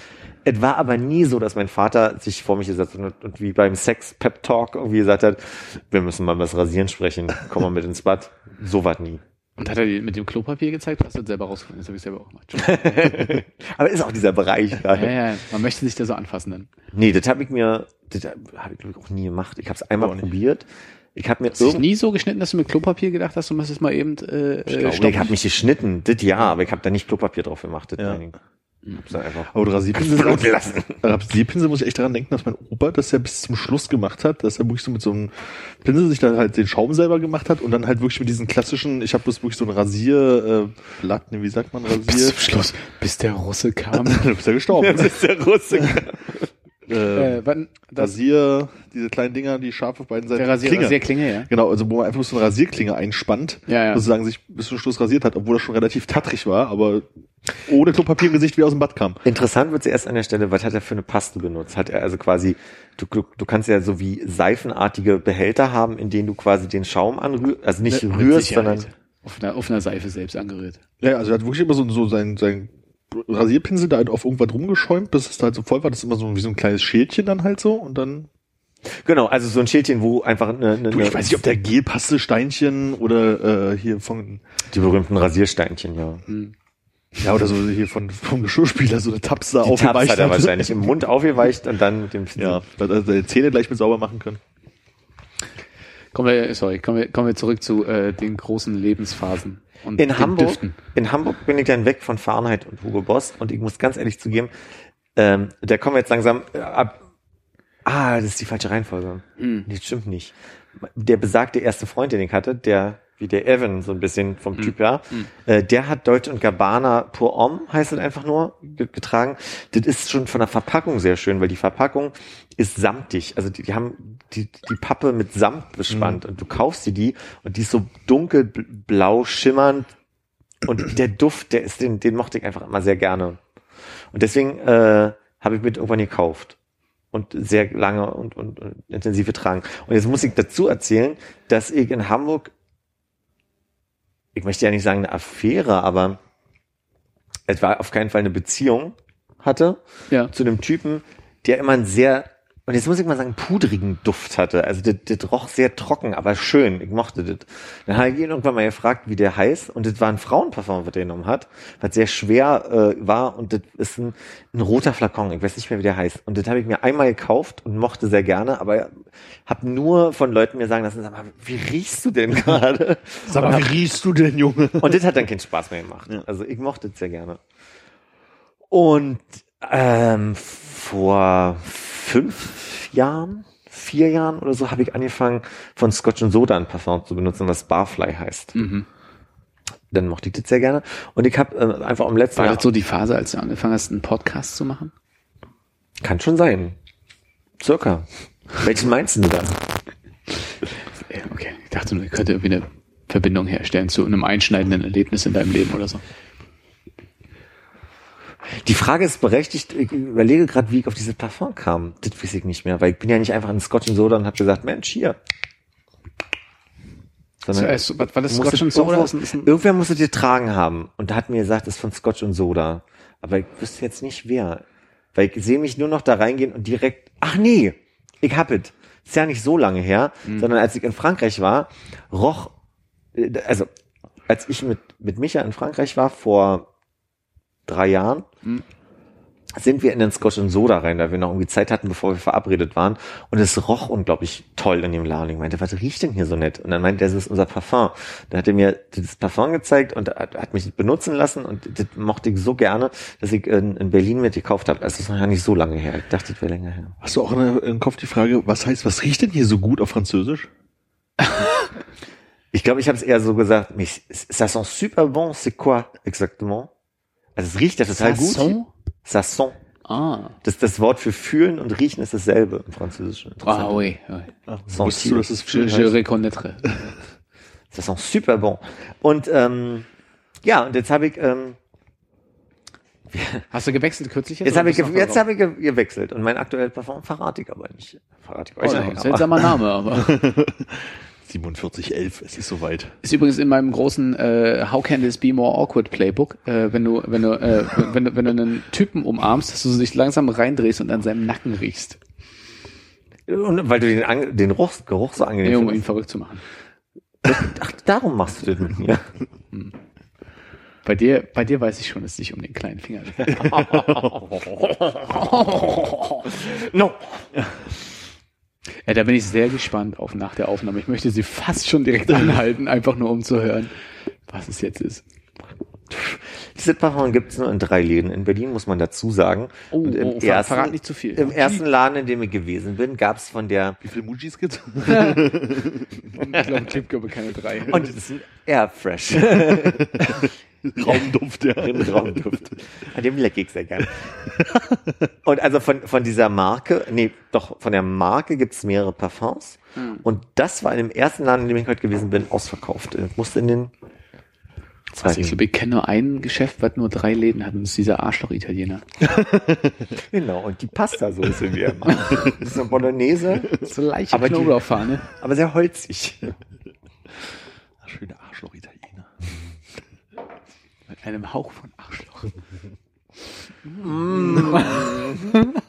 Es war aber nie so, dass mein Vater sich vor mich gesetzt hat und, und wie beim Sex-Pep-Talk irgendwie gesagt hat, wir müssen mal das Rasieren sprechen, komm mal mit ins Bad. So war nie. Und hat er dir mit dem Klopapier gezeigt? Hast du das selber rausgefunden? Das habe ich selber auch gemacht. aber ist auch dieser Bereich da. ja, ja, man möchte sich da so anfassen dann. Nee, das habe ich mir, das habe ich glaube ich auch nie gemacht. Ich habe es einmal Auch nicht. Ich habe mir Hast irgendwie nie so geschnitten, dass du mit Klopapier gedacht hast, du machst es mal eben äh, äh, ich, stoppen? ich habe mich geschnitten, das ja, aber ich habe da nicht Klopapier drauf gemacht. Das Ja. ich. Hab's dann einfach Aber Rasierpinsel, Blut lassen. Rasierpinsel muss ich echt daran denken, dass mein Opa das ja bis zum Schluss gemacht hat, dass er wirklich so mit so einem Pinsel sich dann halt den Schaum selber gemacht hat und dann halt wirklich mit diesen klassischen, ich habe bloß wirklich so ein Rasier, äh, Blatt, ne, wie sagt man, bis Rasier. zum Schluss, bis der Russe kam. du bist ja gestorben. Das ist der Russe. äh, äh, wann, das, Rasier, diese kleinen Dinger, die scharf auf beiden Seiten. der Rasier, Klinge. Rasierklinge, ja. Genau, also wo man einfach so eine Rasierklinge einspannt, Ja, ja. sozusagen sich bis zum Schluss rasiert hat, obwohl das schon relativ tattrig war, aber ohne Klopapier im Gesicht wie aus dem Bad kam. Interessant wird zuerst an der Stelle, was hat er für eine Paste benutzt? Hat er also quasi, du, du, du kannst ja so wie seifenartige Behälter haben, in denen du quasi den Schaum anrührst, also nicht Mit rührst, sondern auf einer, auf einer Seife selbst angerührt. Ja, also er hat wirklich immer so, so sein, sein Rasierpinsel da halt auf irgendwas rumgeschäumt, bis es da halt so voll war. Das ist immer so wie so ein kleines Schälchen dann halt so und dann. Genau, also so ein Schildchen, wo einfach eine, eine, Du, ich weiß nicht, ob der Gelpaste Steinchen oder äh, hier von die berühmten Rasiersteinchen, ja. ja oder so hier von vom Geschirrspieler so eine Tapse Die aufgeweicht hat er wahrscheinlich im Mund aufgeweicht und dann mit dem Ja, dass er seine Zähne gleich mit sauber machen können. Kommen wir, sorry, kommen wir, kommen wir zurück zu äh, den großen Lebensphasen. Und In Hamburg, Düften. in Hamburg bin ich dann weg von Fahrenheit und Hugo Boss und ich muss ganz ehrlich zugeben, ähm, da kommen wir jetzt langsam äh, ab. Ah, das ist die falsche Reihenfolge. Hm. Nee, das stimmt nicht. Der besagte erste Freund, den ich hatte, der wie der Evan so ein bisschen vom Typ her, äh, der hat Deutsche und Gabbana Pour Homme, heißt es einfach nur, ge- getragen. Das ist schon von der Verpackung sehr schön, weil die Verpackung ist samtig. Also die, die haben die, die Pappe mit Samt bespannt und du kaufst dir die und die ist so dunkelblau schimmernd und der Duft, der ist, den, den mochte ich einfach immer sehr gerne. Und deswegen äh, habe ich mir irgendwann gekauft und sehr lange und, und, und intensiv getragen. Und jetzt muss ich dazu erzählen, dass ich in Hamburg, ich möchte ja nicht sagen eine Affäre, aber es war auf keinen Fall eine Beziehung hatte Ja. zu einem Typen, der immer einen sehr, und jetzt muss ich mal sagen, pudrigen Duft hatte. Also das, das roch sehr trocken, aber schön. Ich mochte das. Dann habe ich ihn irgendwann mal gefragt, wie der heißt. Und das war ein Frauenparfum, was er genommen hat, was sehr schwer äh, war. Und das ist ein, ein roter Flakon. Ich weiß nicht mehr, wie der heißt. Und das habe ich mir einmal gekauft und mochte sehr gerne, aber habe nur von Leuten mir sagen lassen, sag mal, wie riechst du denn gerade? Sag mal, wie riechst du denn, Junge? Und das hat dann keinen Spaß mehr gemacht. Also ich mochte es sehr gerne. Und ähm, vor fünf Jahren, vier Jahren oder so, habe ich angefangen, von Scotch Soda ein Parfum zu benutzen, was Barfly heißt. Mhm. Dann mochte ich das sehr gerne. Und ich habe äh, einfach am letzten War Jahr, das so die Phase, als du angefangen hast, einen Podcast zu machen? kann schon sein. Circa. Welchen meinst du da? Ja, Okay, ich dachte nur, ich könnte irgendwie eine Verbindung herstellen zu einem einschneidenden Erlebnis in deinem Leben oder so. Die Frage ist berechtigt. Ich überlege gerade, wie ich auf dieses Parfum kam. Das weiß ich nicht mehr, weil ich bin ja nicht einfach in Scotch Soda und habe gesagt, Mensch, hier. Sondern Zuerst, was war das Scotch and Soda? ein- Irgendwer muss es getragen haben. Und da hat mir gesagt, das ist von Scotch und Soda. Aber ich wüsste jetzt nicht wer. Weil ich sehe mich nur noch da reingehen und direkt, ach nee, ich hab es. Ist ja nicht so lange her, Hm. sondern als ich in Frankreich war, roch, äh, also als ich mit, mit Micha in Frankreich war, vor drei Jahren, Hm. sind wir in den Scotch und Soda rein, da wir noch irgendwie Zeit hatten, bevor wir verabredet waren. Und es roch unglaublich toll in dem Laden. Ich meinte, was riecht denn hier so nett? Und dann meinte er, das ist unser Parfum. Da hat er mir das Parfum gezeigt und hat, mich benutzen lassen und das mochte ich so gerne, dass ich in, in Berlin mit gekauft habe. Also das ist noch nicht so lange her. Ich dachte, das wäre länger her. Hast du auch im Kopf die Frage, was heißt, was riecht denn hier so gut auf Französisch? Ich glaube, ich habe es eher so gesagt, mais ça sent super bon, c'est quoi exactement? Also es riecht ja total gut. Sasson? Ça sent. Ah. Das, das Wort für fühlen und riechen ist dasselbe im Französischen. Ah, oui, oui. Sentir. wusstest du, dass es Je, viel je heißt? reconnaître. Das super bon. Und ähm, ja, und jetzt habe ich ähm, Hast du gewechselt kürzlich? jetzt oder habe ich ge- jetzt habe ich ge- gewechselt und mein aktuelles Parfum verrate ich aber nicht. Verrate ich euch Oh, aber- seltsamer Name, aber 4711, es ist soweit. ist übrigens in meinem großen äh, How Can This Be More Awkward Playbook, äh, wenn du wenn du äh, wenn du wenn du einen Typen umarmst, dass du dich langsam reindrehst und an seinem Nacken riechst, Und weil du den, den Geruch, Geruch so angenehm um ihn verrückt zu machen. Ach, darum machst du das mit mir. Bei dir bei dir weiß ich schon, dass es sich um den kleinen Finger geht. No. Ja, da bin ich sehr gespannt auf nach der Aufnahme. Ich möchte sie fast schon direkt anhalten, einfach nur um zu hören, was es jetzt ist. Dieses Parfum gibt es nur in drei Läden. In Berlin muss man dazu sagen. Oh, Und im oh, ersten, verrat nicht zu viel. Im ersten Laden, in dem ich gewesen bin, gab es von der Wie viele Mujis gibt's? Ich glaube, Clip glaube keine drei. und es ist ein Air Fresh. Raumduft, ja. Raumduft. An dem lecke ich sehr gern. Und also von, von dieser Marke, nee, doch, von der Marke gibt's mehrere Parfums. Hm. Und das war in dem ersten Laden, in dem ich heute gewesen bin, ausverkauft. Ich musste in den also ich zweiten. glaube, ich kenne nur ein Geschäft, was nur drei Läden hat, und das ist dieser Arschloch-Italiener. Genau, und die Pasta-Soße, wie er macht. Das ist eine Bolognese, So leicht Aber die- aber sehr holzig. Schöne Arschloch-Italiener. Einem Hauch von Arschloch.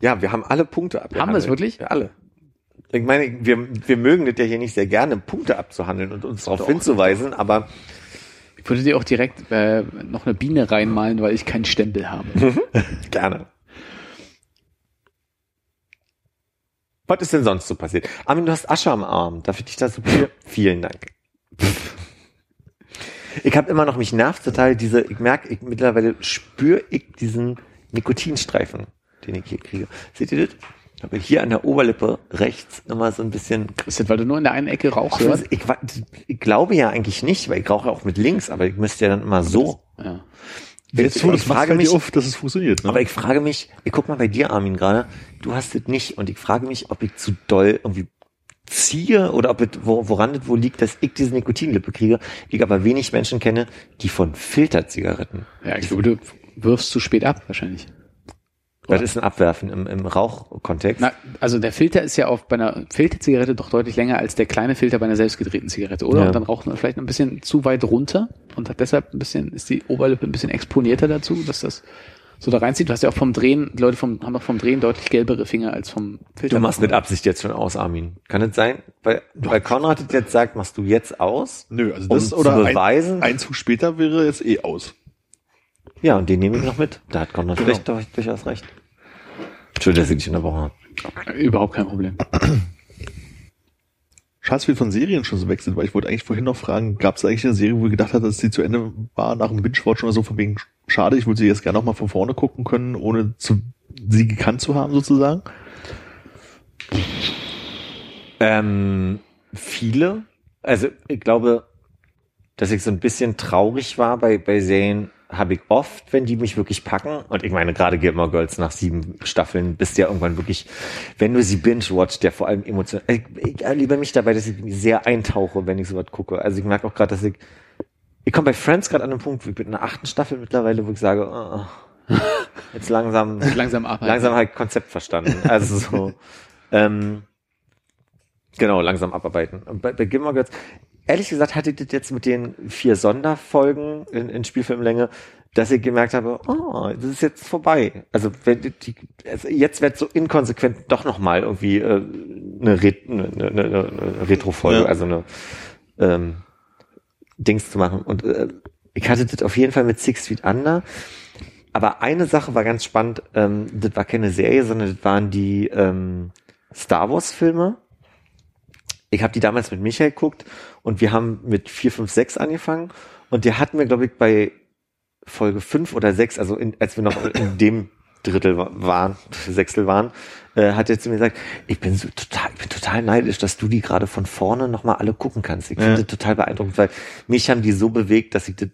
Ja, wir haben alle Punkte abgehandelt. Haben wir es wirklich? Ja, alle. Ich meine, wir, wir mögen das ja hier nicht sehr gerne, Punkte abzuhandeln und uns darauf hinzuweisen, aber Ich würde dir auch direkt äh, noch eine Biene reinmalen, weil ich keinen Stempel habe. gerne. Was ist denn sonst so passiert? Armin, du hast Asche am Arm. Darf ich dich da so viel? Vielen Dank. Ich habe immer noch, mich nervt total diese, ich merke, ich, mittlerweile spüre ich diesen Nikotinstreifen, den ich hier kriege. Seht ihr das? Ich habe hier an der Oberlippe rechts immer so ein bisschen Ist das, weil du nur in der einen Ecke rauchst? ich, weiß- ich, wa- ich glaube ja eigentlich nicht, weil ich rauche auch mit links, aber ich müsste ja dann immer so. Ja. Jetzt, ich das frage mich auf, dass es funktioniert. Ne? Aber ich frage mich, ich guck mal bei dir, Armin, gerade, du hast es nicht und ich frage mich, ob ich zu doll irgendwie ziehe oder ob es, wo, woran es wo liegt, dass ich diese Nikotinlippe kriege. Ich aber wenig Menschen kenne, die von Filterzigaretten. ja, ich glaube, du wirfst zu spät ab, wahrscheinlich. Das ist ein Abwerfen im, im Rauchkontext. Na, also der Filter ist ja auf bei einer Filterzigarette doch deutlich länger als der kleine Filter bei einer selbstgedrehten Zigarette, oder? Ja. Und dann raucht man vielleicht ein bisschen zu weit runter und hat deshalb ein bisschen, ist die Oberlippe ein bisschen exponierter dazu, dass das so da reinzieht. Du hast ja auch vom Drehen, die Leute vom, haben auch vom Drehen deutlich gelbere Finger als vom Filter. Du machst mit Absicht jetzt schon aus, Armin. Kann es sein? Weil, weil Konrad jetzt sagt, machst du jetzt aus? Nö, also um das zu oder beweisen. Ein, ein Zug später wäre jetzt eh aus. Ja, und den nehme ich noch mit. Da hat Konrad Genau. durch, durchaus recht. Entschuldigung, dass ich dich unterbrochen habe. Überhaupt kein Problem. Schade, dass wir von Serien schon so weg sind, weil ich wollte eigentlich vorhin noch fragen, gab es eigentlich eine Serie, wo ihr gedacht habt, dass sie zu Ende war, nach dem Binge-Watch oder so, von wegen, schade, ich würde sie jetzt gerne noch mal von vorne gucken können, ohne zu, sie gekannt zu haben, sozusagen? Ähm, viele. Also ich glaube, dass ich so ein bisschen traurig war bei, bei Serien, habe ich oft, wenn die mich wirklich packen. Und ich meine, gerade Gilmore Girls nach sieben Staffeln bist du ja irgendwann wirklich, wenn du sie binge-watcht, der vor allem emotional. Ich, ich erlebe mich dabei, dass ich sehr eintauche, wenn ich sowas gucke. Also ich merke auch gerade, dass ich, ich komme bei Friends gerade an einem Punkt, ich bin in der achten Staffel mittlerweile, wo ich sage, oh, jetzt langsam Langsam arbeiten. langsam halt Konzept verstanden. Also so, ähm, genau, langsam abarbeiten. Und bei, bei Gilmore Girls, ehrlich gesagt hatte ich das jetzt mit den vier Sonderfolgen in, in Spielfilmlänge, dass ich gemerkt habe, oh, das ist jetzt vorbei. Also, wenn die, also jetzt wird so inkonsequent doch nochmal irgendwie äh, eine, Ret eine, eine, eine, Retro-Folge, Ja. also eine ähm, Dings zu machen. Und äh, ich hatte das auf jeden Fall mit Six Feet Under. Aber eine Sache war ganz spannend, ähm, das war keine Serie, sondern das waren die ähm, Star Wars Filme. Ich habe die damals mit Michael geguckt und wir haben mit 4, 5, 6 angefangen und der hat mir, glaube ich, bei Folge 5 oder 6, also in, als wir noch in dem Drittel wa- waren, Sechstel waren, äh, hat er zu mir gesagt, ich bin so total, ich bin total neidisch, dass du die gerade von vorne nochmal alle gucken kannst. Ich Ja. finde das total beeindruckend, weil mich haben die so bewegt, dass ich das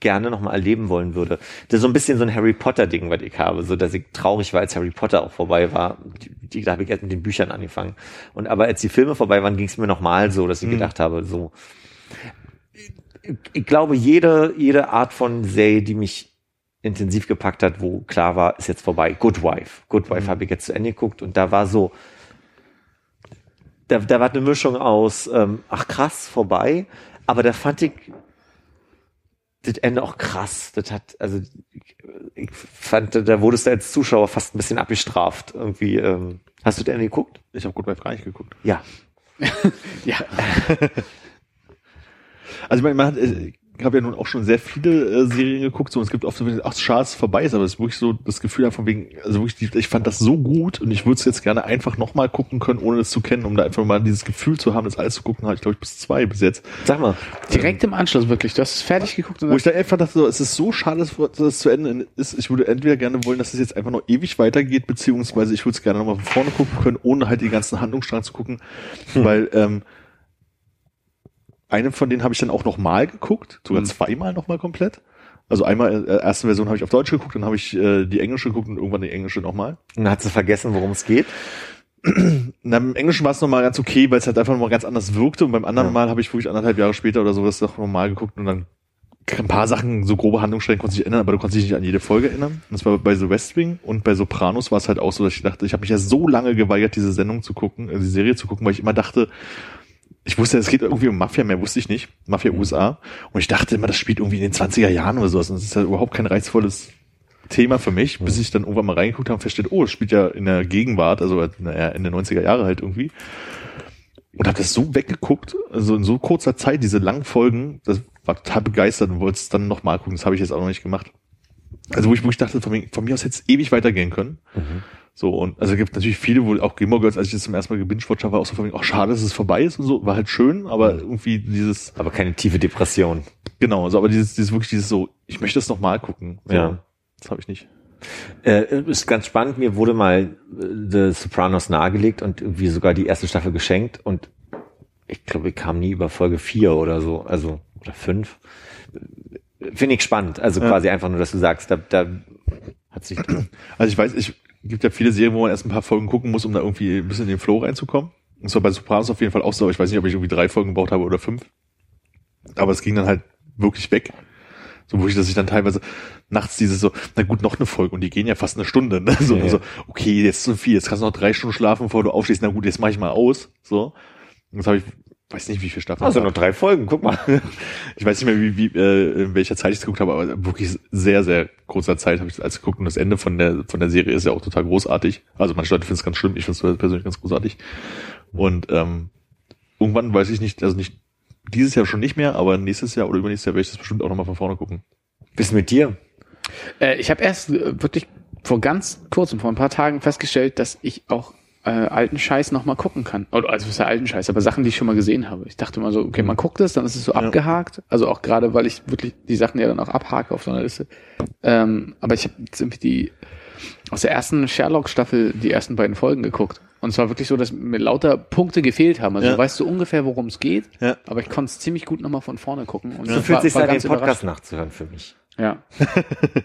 gerne nochmal erleben wollen würde. Das ist so ein bisschen so ein Harry Potter Ding, was ich habe, so dass ich traurig war, als Harry Potter auch vorbei war. Die, die da habe ich erst mit den Büchern angefangen. Und aber als die Filme vorbei waren, ging es mir nochmal so, dass ich gedacht habe, so. Ich, ich glaube, jede, jede Art von Serie, die mich intensiv gepackt hat, wo klar war, ist jetzt vorbei. Good Wife. Good Wife habe ich jetzt zu Ende geguckt und da war so, da, da war eine Mischung aus, ähm, ach krass, vorbei, aber da fand ich das Ende auch krass. Das hat, also ich, fand, da wurdest du als Zuschauer fast ein bisschen abgestraft. Irgendwie, ähm, hast du das Ende geguckt? Ich habe gut bei gar nicht geguckt. Ja. Ja. Also ich meine, man hat, äh, ich habe ja nun auch schon sehr viele äh, Serien geguckt, so und es gibt oft so, ach, schade, es ist vorbei ist, aber es ist wirklich so das Gefühl davon wegen, also wirklich, die- ich fand das so gut und ich würde es jetzt gerne einfach nochmal gucken können, ohne es zu kennen, um da einfach mal dieses Gefühl zu haben, das alles zu gucken, habe ich glaube ich bis zwei bis jetzt. Sag mal. Direkt im Anschluss wirklich. Du hast es fertig geguckt und Wo ich dann einfach dachte, so, es ist so schade, dass dass es zu Ende ist. Ich würde entweder gerne wollen, dass es jetzt einfach noch ewig weitergeht, beziehungsweise ich würde es gerne nochmal von vorne gucken können, ohne halt die ganzen Handlungsstrang zu gucken, weil ähm, einen von denen habe ich dann auch noch mal geguckt, sogar zweimal noch mal komplett. Also einmal, äh, erste Version habe ich auf Deutsch geguckt, dann habe ich äh, die englische geguckt und irgendwann die englische nochmal. Und dann hat sie vergessen, worum es geht. Na, Im Englischen war es nochmal ganz okay, weil es halt einfach nochmal ganz anders wirkte und beim anderen Ja. Mal habe ich wirklich anderthalb Jahre später oder sowas noch normal geguckt und dann ein paar Sachen, so grobe Handlungsstränge konnte ich erinnern, aber du konntest dich nicht an jede Folge erinnern. Und das war bei The West Wing und bei Sopranos war es halt auch so, dass ich dachte, ich habe mich ja so lange geweigert, diese Sendung zu gucken, äh, die Serie zu gucken, weil ich immer dachte, ich wusste, es geht irgendwie um Mafia, mehr wusste ich nicht. Mafia USA. Und ich dachte immer, das spielt irgendwie in den 20er Jahren oder sowas. Und das ist ja überhaupt kein reizvolles Thema für mich, bis ich dann irgendwann mal reingeguckt habe und verstehe, oh, es spielt ja in der Gegenwart, also naja, in den 90er Jahre halt irgendwie. Und habe das so weggeguckt, also in so kurzer Zeit, diese langen Folgen, das war total begeistert und wollte es dann nochmal gucken. Das habe ich jetzt auch noch nicht gemacht. Also wo ich, wo ich dachte, von mir, von mir aus hätte es ewig weitergehen können. So, und also es gibt natürlich viele, wo auch Gilmore Girls, als ich das zum ersten Mal gebingewatcht habe, war auch so von mir, ach schade, dass es vorbei ist und so, war halt schön, aber irgendwie dieses, Aber keine tiefe Depression. genau, so, aber dieses, dieses wirklich dieses so, ich möchte es nochmal gucken. So, Ja. Das habe ich nicht. Äh, ist ganz spannend. Mir wurde mal äh, The Sopranos nahegelegt und irgendwie sogar die erste Staffel geschenkt und ich glaube, wir kamen nie über Folge vier oder so, also oder fünf. Finde ich spannend. Also Ja. quasi einfach nur, dass du sagst, da, da hat sich Also ich weiß, ich gibt ja viele Serien, wo man erst ein paar Folgen gucken muss, um da irgendwie ein bisschen in den Flow reinzukommen. Und so bei Sopranos auf jeden Fall auch so. Ich weiß nicht, ob ich irgendwie drei Folgen gebraucht habe oder fünf. Aber es ging dann halt wirklich weg. So, wo ich, dass ich dann teilweise nachts dieses so, na gut, noch eine Folge und die gehen ja fast eine Stunde. Ne? So, Ja, so okay, jetzt zu viel, jetzt kannst du noch drei Stunden schlafen, bevor du aufstehst. Na gut, jetzt mache ich mal aus. So. Und Jetzt habe ich, weiß nicht, wie viele Staffeln. also nur drei Folgen. Guck mal. ich weiß nicht mehr, wie, wie äh, in welcher Zeit ich es geguckt habe, aber wirklich sehr, sehr kurzer Zeit habe ich das alles geguckt und das Ende von der von der Serie ist ja auch total großartig. Also manche Leute finden es ganz schlimm, ich finde es persönlich ganz großartig. Und ähm, irgendwann weiß ich nicht, also nicht dieses Jahr schon nicht mehr, aber nächstes Jahr oder übernächstes Jahr werde ich das bestimmt auch nochmal von vorne gucken. Bis mit dir. Äh, ich habe erst äh, wirklich vor ganz kurzem, vor ein paar Tagen festgestellt, dass ich auch äh, alten Scheiß noch mal gucken kann. Oder also was ist ja alten Scheiß, aber Sachen, die ich schon mal gesehen habe. Ich dachte mal so, okay, man guckt es, dann ist es so abgehakt. Also auch gerade, weil ich wirklich die Sachen ja dann auch abhake auf so einer Liste. Ähm, aber ich habe jetzt irgendwie die aus der ersten Sherlock-Staffel die ersten beiden Folgen geguckt. Und es war wirklich so, dass mir lauter Punkte gefehlt haben. Also Ja. weißt du ungefähr, worum es geht, Ja. aber ich konnte es ziemlich gut nochmal von vorne gucken. Und So fühlt war- sich war an, den Podcast überrascht. nachzuhören für mich. Ja.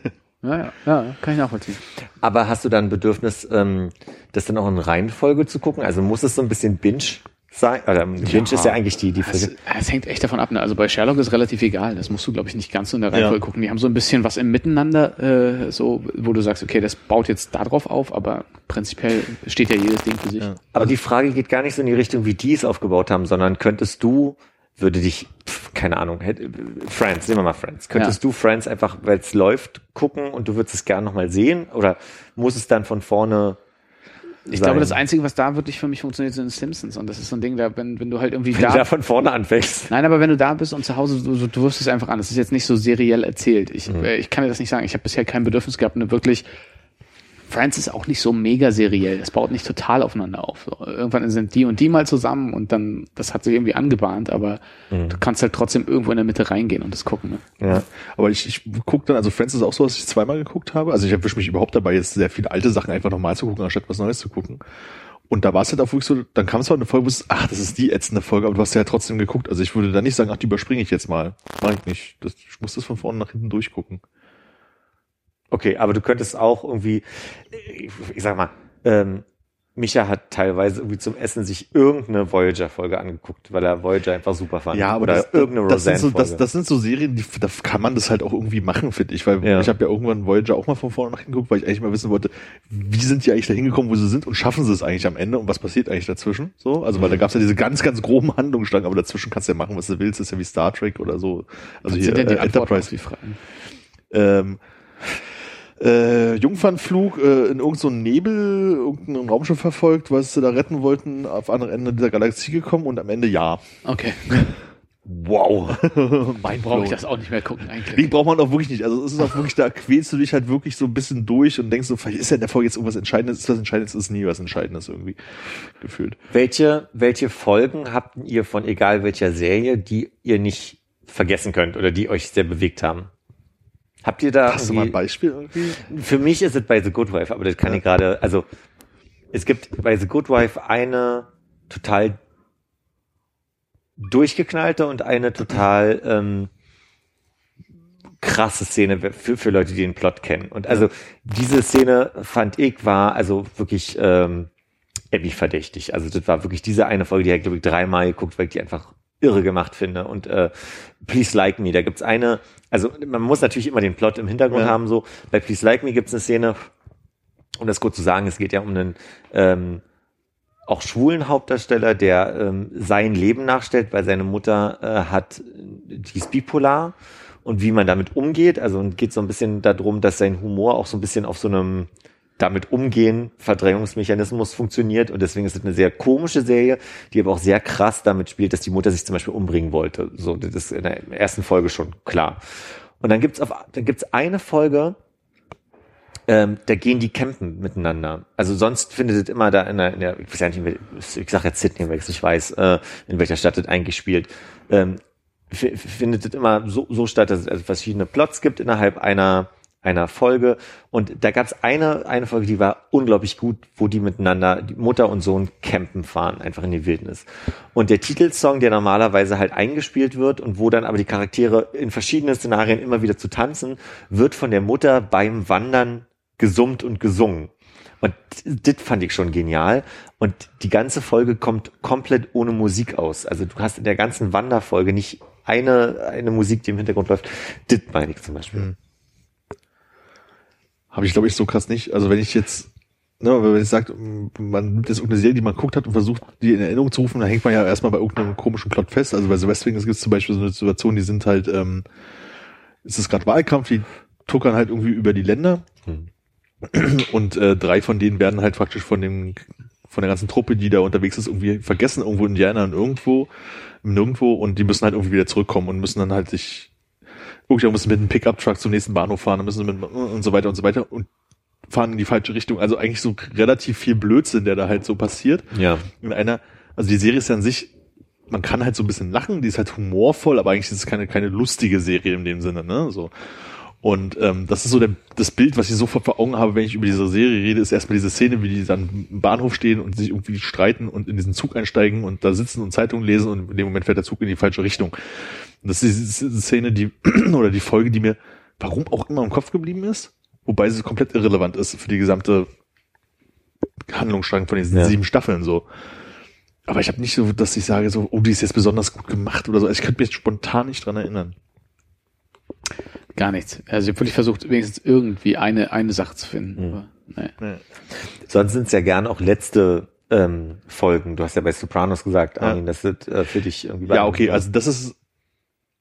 ja, ja, ja, kann ich nachvollziehen. Aber hast du dann Bedürfnis, ähm, das dann auch in Reihenfolge zu gucken? Also muss es so ein bisschen Binge sein? Oder Binge Ja. ist ja eigentlich die, die Es, es hängt echt davon ab. Ne? Also bei Sherlock ist relativ egal. Das musst du, glaube ich, nicht ganz so in der Reihenfolge Ja. gucken. Die haben so ein bisschen was im Miteinander, äh, so, wo du sagst, okay, das baut jetzt darauf auf, aber prinzipiell steht ja jedes Ding für sich. Ja. Aber die Frage geht gar nicht so in die Richtung, wie die es aufgebaut haben, sondern könntest du, würde dich, pf, keine Ahnung, Friends, nehmen wir mal Friends, könntest Ja. du Friends einfach, weil es läuft, gucken und du würdest es gerne nochmal sehen? Oder muss es dann von vorne Ich sein? glaube, das Einzige, was da wirklich für mich funktioniert, sind Simpsons. Und das ist so ein Ding, da, wenn, wenn du halt irgendwie wenn du da da von vorne anfängst. Nein, aber wenn du da bist und zu Hause, du, du wirfst es einfach an. Das ist jetzt nicht so seriell erzählt. Ich, Mhm. äh, ich kann dir das nicht sagen. Ich habe bisher kein Bedürfnis gehabt, eine wirklich. Friends ist auch nicht so mega seriell. Das baut nicht total aufeinander auf. Irgendwann sind die und die mal zusammen und dann, das hat sich irgendwie angebahnt, aber Mhm. du kannst halt trotzdem irgendwo in der Mitte reingehen und das gucken. Ne? Ja. Aber ich, ich gucke dann, also Friends ist auch so, dass ich zweimal geguckt habe. Also ich erwische mich überhaupt dabei, jetzt sehr viele alte Sachen einfach nochmal zu gucken, anstatt was Neues zu gucken. Und da war es halt auch wirklich so, dann kam es zwar eine Folge, wo es, ach, das ist die ätzende Folge, aber du hast ja trotzdem geguckt. Also ich würde da nicht sagen, ach, die überspringe ich jetzt mal. Mach ich nicht. Das, ich muss das von vorne nach hinten durchgucken. Okay, aber du könntest auch irgendwie, ich, sag mal, ähm, Micha hat teilweise irgendwie zum Essen sich irgendeine Voyager-Folge angeguckt, weil er Voyager einfach super fand. Ja, aber Oder das, irgendeine das, sind so, das, das sind so Serien, die, da kann man das halt auch irgendwie machen, finde ich. Weil Ja. ich habe ja irgendwann Voyager auch mal von vorne nach hinten geguckt, weil ich eigentlich mal wissen wollte, wie sind die eigentlich da hingekommen, wo sie sind und schaffen sie es eigentlich am Ende und was passiert eigentlich dazwischen? So, also weil da gab es ja diese ganz, ganz groben Handlungsstrang, aber dazwischen kannst du ja machen, was du willst. Das ist ja wie Star Trek oder so. Also hier Sind denn die äh, Enterprise. die Fragen? Ähm, äh, Jungfernflug äh, in irgendeinem so Nebel, irgendein Raumschiff verfolgt, was sie da retten wollten, auf andere Ende dieser Galaxie gekommen und am Ende ja. Okay. Wow. Mein brauche ich das auch nicht mehr gucken eigentlich. Die braucht man auch wirklich nicht. Also es ist auch wirklich, da quälst du dich halt wirklich so ein bisschen durch und denkst so, vielleicht ist ja in der Folge jetzt irgendwas Entscheidendes, ist was Entscheidendes, ist nie was Entscheidendes irgendwie gefühlt. Welche, welche Folgen habt ihr von egal welcher Serie, die ihr nicht vergessen könnt oder die euch sehr bewegt haben? Habt ihr da Hast du mal ein Beispiel irgendwie? für mich ist es bei The Good Wife, aber das kann ich gerade, also es gibt bei The Good Wife eine total durchgeknallte und eine total ähm, krasse Szene für, für Leute, die den Plot kennen. Und also diese Szene fand ich war also wirklich ähm, Abby verdächtig. Also das war wirklich diese eine Folge, die habe ich glaube ich dreimal geguckt, weil ich die einfach irre gemacht finde. Und äh, Please Like Me, da gibt's eine, also man muss natürlich immer den Plot im Hintergrund Ja. haben. So bei Please Like Me gibt's eine Szene, um das kurz zu sagen, es geht ja um einen ähm, auch schwulen Hauptdarsteller, der ähm, sein Leben nachstellt, weil seine Mutter äh, hat, die ist bipolar und wie man damit umgeht. Also und geht so ein bisschen darum, dass sein Humor auch so ein bisschen auf so einem damit umgehen, Verdrängungsmechanismus funktioniert und deswegen ist es eine sehr komische Serie, die aber auch sehr krass damit spielt, dass die Mutter sich zum Beispiel umbringen wollte. So, das ist in der ersten Folge schon klar. Und dann gibt's auf, dann gibt's eine Folge, ähm, da gehen die campen miteinander. Also sonst findet es immer da in der, in der ich weiß ja nicht, ich sage jetzt Sydney, weil ich nicht weiß, äh, in welcher Stadt es eigentlich spielt. Ähm, findet es immer so, so statt, dass es also verschiedene Plots gibt innerhalb einer einer Folge und da gab es eine eine Folge, die war unglaublich gut, wo die miteinander die Mutter und Sohn campen fahren, einfach in die Wildnis. Und der Titelsong, der normalerweise halt eingespielt wird und wo dann aber die Charaktere in verschiedenen Szenarien immer wieder zu tanzen, wird von der Mutter beim Wandern gesummt und gesungen. Und das fand ich schon genial. Und die ganze Folge kommt komplett ohne Musik aus. Also du hast in der ganzen Wanderfolge nicht eine, eine Musik, die im Hintergrund läuft. Das meine ich zum Beispiel. Hm. Habe ich, glaube ich, so krass nicht. Also wenn ich jetzt, ne, wenn ich sage, man nimmt jetzt irgendeine Serie, die man guckt hat und versucht, die in Erinnerung zu rufen, dann hängt man ja erstmal bei irgendeinem komischen Plot fest. Also bei The West Wing gibt es zum Beispiel so eine Situation, die sind halt, ähm, es ist gerade Wahlkampf, die tuckern halt irgendwie über die Länder. Hm. Und äh, drei von denen werden halt praktisch von dem von der ganzen Truppe, die da unterwegs ist, irgendwie vergessen, irgendwo in Indiana und irgendwo, nirgendwo und die müssen halt irgendwie wieder zurückkommen und müssen dann halt sich wirklich, müssen mit einem Pickup-Truck zum nächsten Bahnhof fahren, dann müssen sie mit und so weiter und so weiter und fahren in die falsche Richtung. Also eigentlich so relativ viel Blödsinn, der da halt so passiert. Ja. In einer, also die Serie ist ja an sich, man kann halt so ein bisschen lachen, die ist halt humorvoll, aber eigentlich ist es keine, keine lustige Serie in dem Sinne, ne, so. Und ähm, das ist so der, das Bild, was ich sofort vor Augen habe, wenn ich über diese Serie rede, ist erstmal diese Szene, wie die dann im Bahnhof stehen und sich irgendwie streiten und in diesen Zug einsteigen und da sitzen und Zeitungen lesen und in dem Moment fährt der Zug in die falsche Richtung. Und das ist diese Szene, die oder die Folge, die mir warum auch immer im Kopf geblieben ist, wobei sie komplett irrelevant ist für die gesamte Handlungsstrang von diesen ja. sieben Staffeln so. Aber ich habe nicht so, dass ich sage so, oh, die ist jetzt besonders gut gemacht oder so. Also ich könnte mich jetzt spontan nicht dran erinnern. Gar nichts. Also ich habe wirklich versucht, wenigstens irgendwie eine, eine Sache zu finden. Mhm. Nee. Nee. Sonst sind es ja gern auch letzte ähm, Folgen. Du hast ja bei Sopranos gesagt, ja. Armin, das sind äh, für dich irgendwie. Ja, okay, also das ist.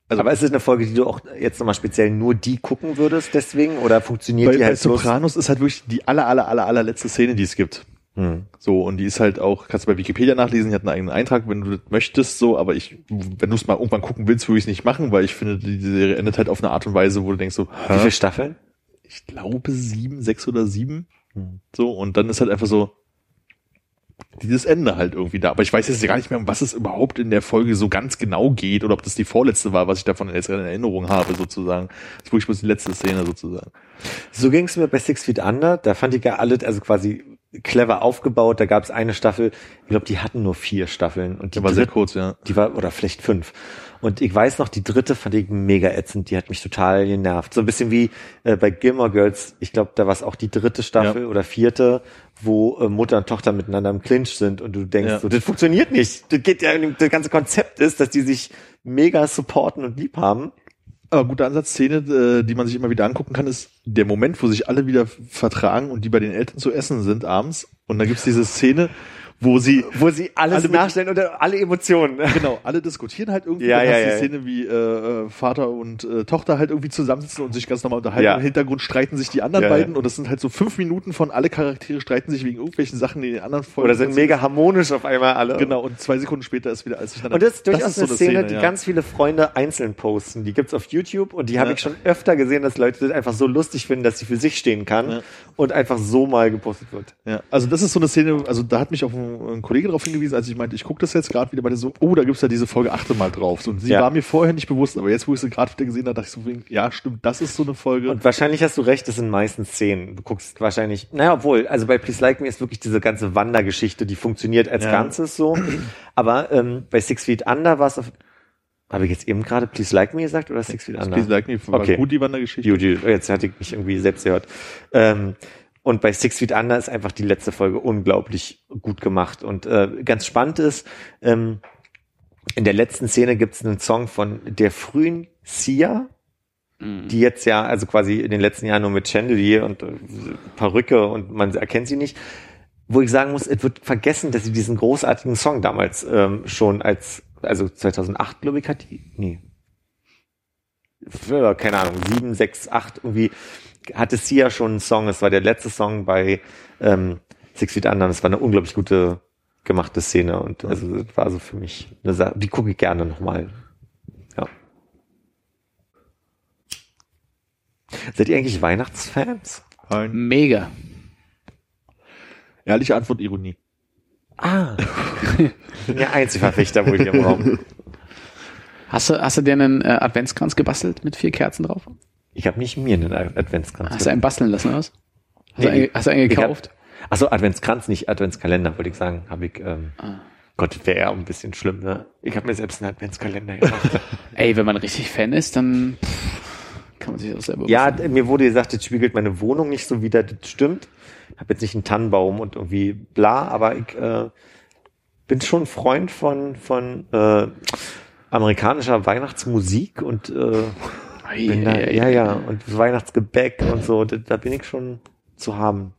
Also Aber ist es eine Folge, die du auch jetzt nochmal speziell nur die gucken würdest, deswegen? Oder funktioniert bei, die halt bei Sopranos ist halt wirklich die aller, aller, aller, allerletzte Szene, die es gibt. Hm. So, und die ist halt auch, kannst du bei Wikipedia nachlesen, die hat einen eigenen Eintrag, wenn du das möchtest, so, aber ich, wenn du es mal irgendwann gucken willst, würde ich es nicht machen, weil ich finde, die Serie endet halt auf eine Art und Weise, wo du denkst so, Hä? wie viele Staffeln? Ich glaube sieben, sechs oder sieben. Hm. So, und dann ist halt einfach so, dieses Ende halt irgendwie da. Aber ich weiß jetzt gar nicht mehr, um was es überhaupt in der Folge so ganz genau geht oder ob das die vorletzte war, was ich davon jetzt in Erinnerung habe, sozusagen. Das ist wirklich bloß die letzte Szene sozusagen. So ging es mir bei Six Feet Under. Da fand ich ja alles, also quasi clever aufgebaut. Da gab es eine Staffel, ich glaube, die hatten nur vier Staffeln. Und die, die war sehr kurz, ja. Die war, oder vielleicht fünf. Und ich weiß noch, die dritte fand ich mega ätzend, die hat mich total genervt. So ein bisschen wie äh, bei Gilmore Girls, ich glaube, da war es auch die dritte Staffel ja. oder vierte, wo äh, Mutter und Tochter miteinander im Clinch sind und du denkst, ja. so, das funktioniert nicht. Das geht ja, das ganze Konzept ist, dass die sich mega supporten und lieb haben. Aber gute Ansatzszene, äh, die man sich immer wieder angucken kann, ist der Moment, wo sich alle wieder vertragen und die bei den Eltern zu essen sind abends. Und da gibt's diese Szene, wo sie wo sie alles alle nachstellen und alle Emotionen. Genau, alle diskutieren halt irgendwie. Ja, ja, ja. die Szene, wie äh, äh, Vater und äh, Tochter halt irgendwie zusammensitzen und sich ganz normal unterhalten. Ja. Im Hintergrund streiten sich die anderen Ja, beiden und das sind halt so fünf Minuten von alle Charaktere streiten sich wegen irgendwelchen Sachen, die in den anderen Folgen Oder sind mega harmonisch auf einmal alle. Genau, und zwei Sekunden später ist wieder alles durcheinander. Und das ist durchaus so eine Szene, die ja. ganz viele Freunde einzeln posten. Die gibt's auf YouTube und die habe ich schon öfter gesehen, dass Leute das einfach so lustig finden, dass sie für sich stehen kann und einfach so mal gepostet wird. Ja, also das ist so eine Szene, also da hat mich auch ein, ein Kollege darauf hingewiesen, als ich meinte, ich gucke das jetzt gerade wieder bei der so, oh, da gibt's ja diese Folge, achte mal drauf. So, und sie Ja. war mir vorher nicht bewusst, aber jetzt, wo ich sie gerade wieder gesehen habe, dachte ich so, ja, stimmt, das ist so eine Folge. Und wahrscheinlich hast du recht, das sind meistens Szenen. Du guckst wahrscheinlich, naja, obwohl, also bei Please Like Me ist wirklich diese ganze Wandergeschichte, die funktioniert als Ja. Ganzes so. Aber ähm, bei Six Feet Under war es auf, habe ich jetzt eben gerade Please Like Me gesagt oder Six Feet Under? Please Like Me war Okay. gut, die Wandergeschichte. Judy, jetzt hatte ich mich irgendwie selbst gehört. Ähm, und bei Six Feet Under ist einfach die letzte Folge unglaublich gut gemacht. Und äh, ganz spannend ist, ähm, in der letzten Szene gibt es einen Song von der frühen Sia, die jetzt ja, also quasi in den letzten Jahren nur mit Chandelier und äh, Perücke und man erkennt sie nicht. wo ich sagen muss, es wird vergessen, dass sie diesen großartigen Song damals ähm, schon als, also 2008, glaube ich, hat die, nee, keine Ahnung, 7, 6, 8, irgendwie hatte sie ja schon einen Song, es war der letzte Song bei ähm, Six Feet Under, es war eine unglaublich gute gemachte Szene und also das war so für mich eine Sache, die gucke ich gerne nochmal. Ja. Seid ihr eigentlich Weihnachtsfans? Nein. Mega. Ehrliche Antwort, Ironie. Ah. Ich bin der Einzelverfechter wohl hier im Raum. Hast du, hast du dir einen äh, Adventskranz gebastelt mit vier Kerzen drauf? Ich habe nicht mir einen Adventskranz Hast du einen basteln lassen, oder was? Hast, Nee, du, einen, hast du einen ich hab- gekauft? Achso, Adventskranz, nicht Adventskalender, wollte ich sagen. Habe ich, ähm, Ah. Gott, wäre ja ein bisschen schlimm, ne? Ich habe mir selbst einen Adventskalender gemacht. Ey, wenn man richtig Fan ist, dann kann man sich das selber ja, d- mir wurde gesagt, das spiegelt meine Wohnung nicht so wider, das stimmt. Ich habe jetzt nicht einen Tannenbaum und irgendwie bla, aber ich äh, bin schon Freund von, von äh, amerikanischer Weihnachtsmusik und äh, Ei, bin da, ja, ja, und Weihnachtsgebäck und so, da, da bin ich schon zu haben.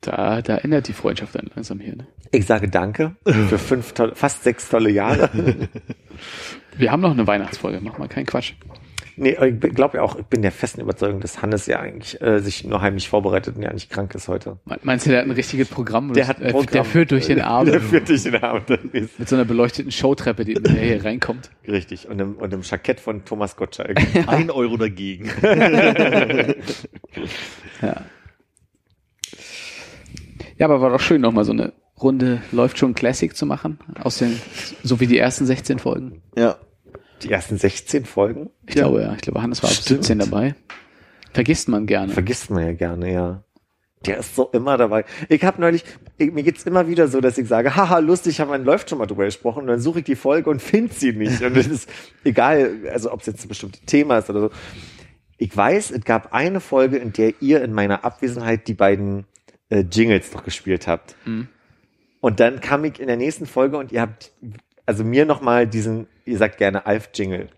Da, da ändert die Freundschaft dann langsam hier. Ne? Ich sage danke für fünf tolle, fast sechs tolle Jahre. Wir haben noch eine Weihnachtsfolge, mach mal keinen Quatsch. Nee, ich glaube ja auch, ich bin der festen Überzeugung, dass Hannes ja eigentlich äh, sich nur heimlich vorbereitet und ja nicht krank ist heute. Me- Meinst du, der hat ein richtiges Programm? Der hat ein äh, Programm. Der führt durch den Der Abend führt dich in den Abend. mit so einer beleuchteten Showtreppe, die der hier reinkommt. Richtig. Und im, und im Jackett von Thomas Gottschalk. Ein Euro dagegen. Ja. Ja, aber war doch schön, nochmal so eine Runde läuft schon Classic zu machen. Aus den, so wie die ersten 16 Folgen. ja. Die ersten 16 Folgen Ich Ja. glaube, ja. Ich glaube, Hannes war ab Stimmt. 17 dabei. Vergisst man gerne. vergisst man ja gerne, ja. Der ist so immer dabei. Ich habe neulich, ich, mir geht's immer wieder so, dass ich sage, haha, lustig, haben wir läuft schon mal drüber gesprochen und dann suche ich die Folge und finde sie nicht. Und es ist egal, also ob es jetzt ein bestimmtes Thema ist oder so. Ich weiß, es gab eine Folge, in der ihr in meiner Abwesenheit die beiden äh, Jingles noch gespielt habt. Mhm. Und dann kam ich in der nächsten Folge und ihr habt also mir noch mal diesen, ihr sagt gerne Alf-Jingle.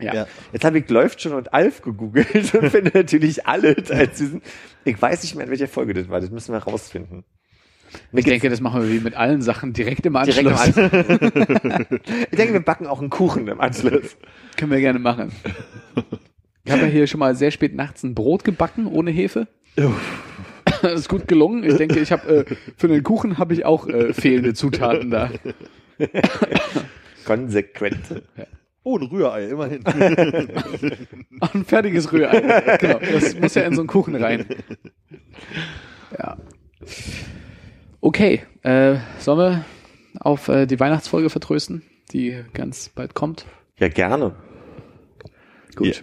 ja. Ja. Jetzt habe ich läuft schon und Alf gegoogelt und finde natürlich alles als diesen. Ich weiß nicht mehr, in welcher Folge das war. Das müssen wir rausfinden. Mir Ich denke, das machen wir wie mit allen Sachen direkt im Anschluss. direkt am Anschluss. ich denke, wir backen auch einen Kuchen im Anschluss. Können wir gerne machen. Ich habe ja hier schon mal sehr spät nachts ein Brot gebacken ohne Hefe. Das ist gut gelungen. Ich denke, ich habe äh, für den Kuchen habe ich auch äh, fehlende Zutaten da. Konsequent. Oh, ein Rührei, immerhin. Ein fertiges Rührei. Genau. Das muss ja in so einen Kuchen rein. Ja. Okay. Äh, sollen wir auf äh, die Weihnachtsfolge vertrösten, die ganz bald kommt? Ja, gerne. Gut.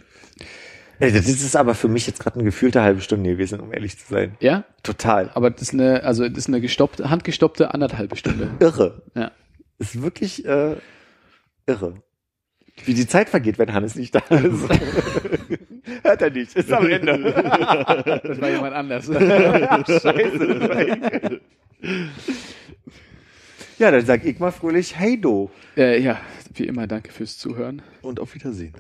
Ey, Das ist aber für mich jetzt gerade eine gefühlte halbe Stunde gewesen, um ehrlich zu sein. Ja? Total. Aber das ist eine, also das ist eine gestoppte, handgestoppte anderthalbe Stunde. Irre. Ja. Ist wirklich äh, irre. Wie die Zeit vergeht, wenn Hannes nicht da ist. Hört er nicht. Ist am Ende. Das war jemand anders. Scheiße. ja, dann sag ich mal fröhlich, hey do. äh, ja, wie immer, danke fürs Zuhören. Und auf Wiedersehen.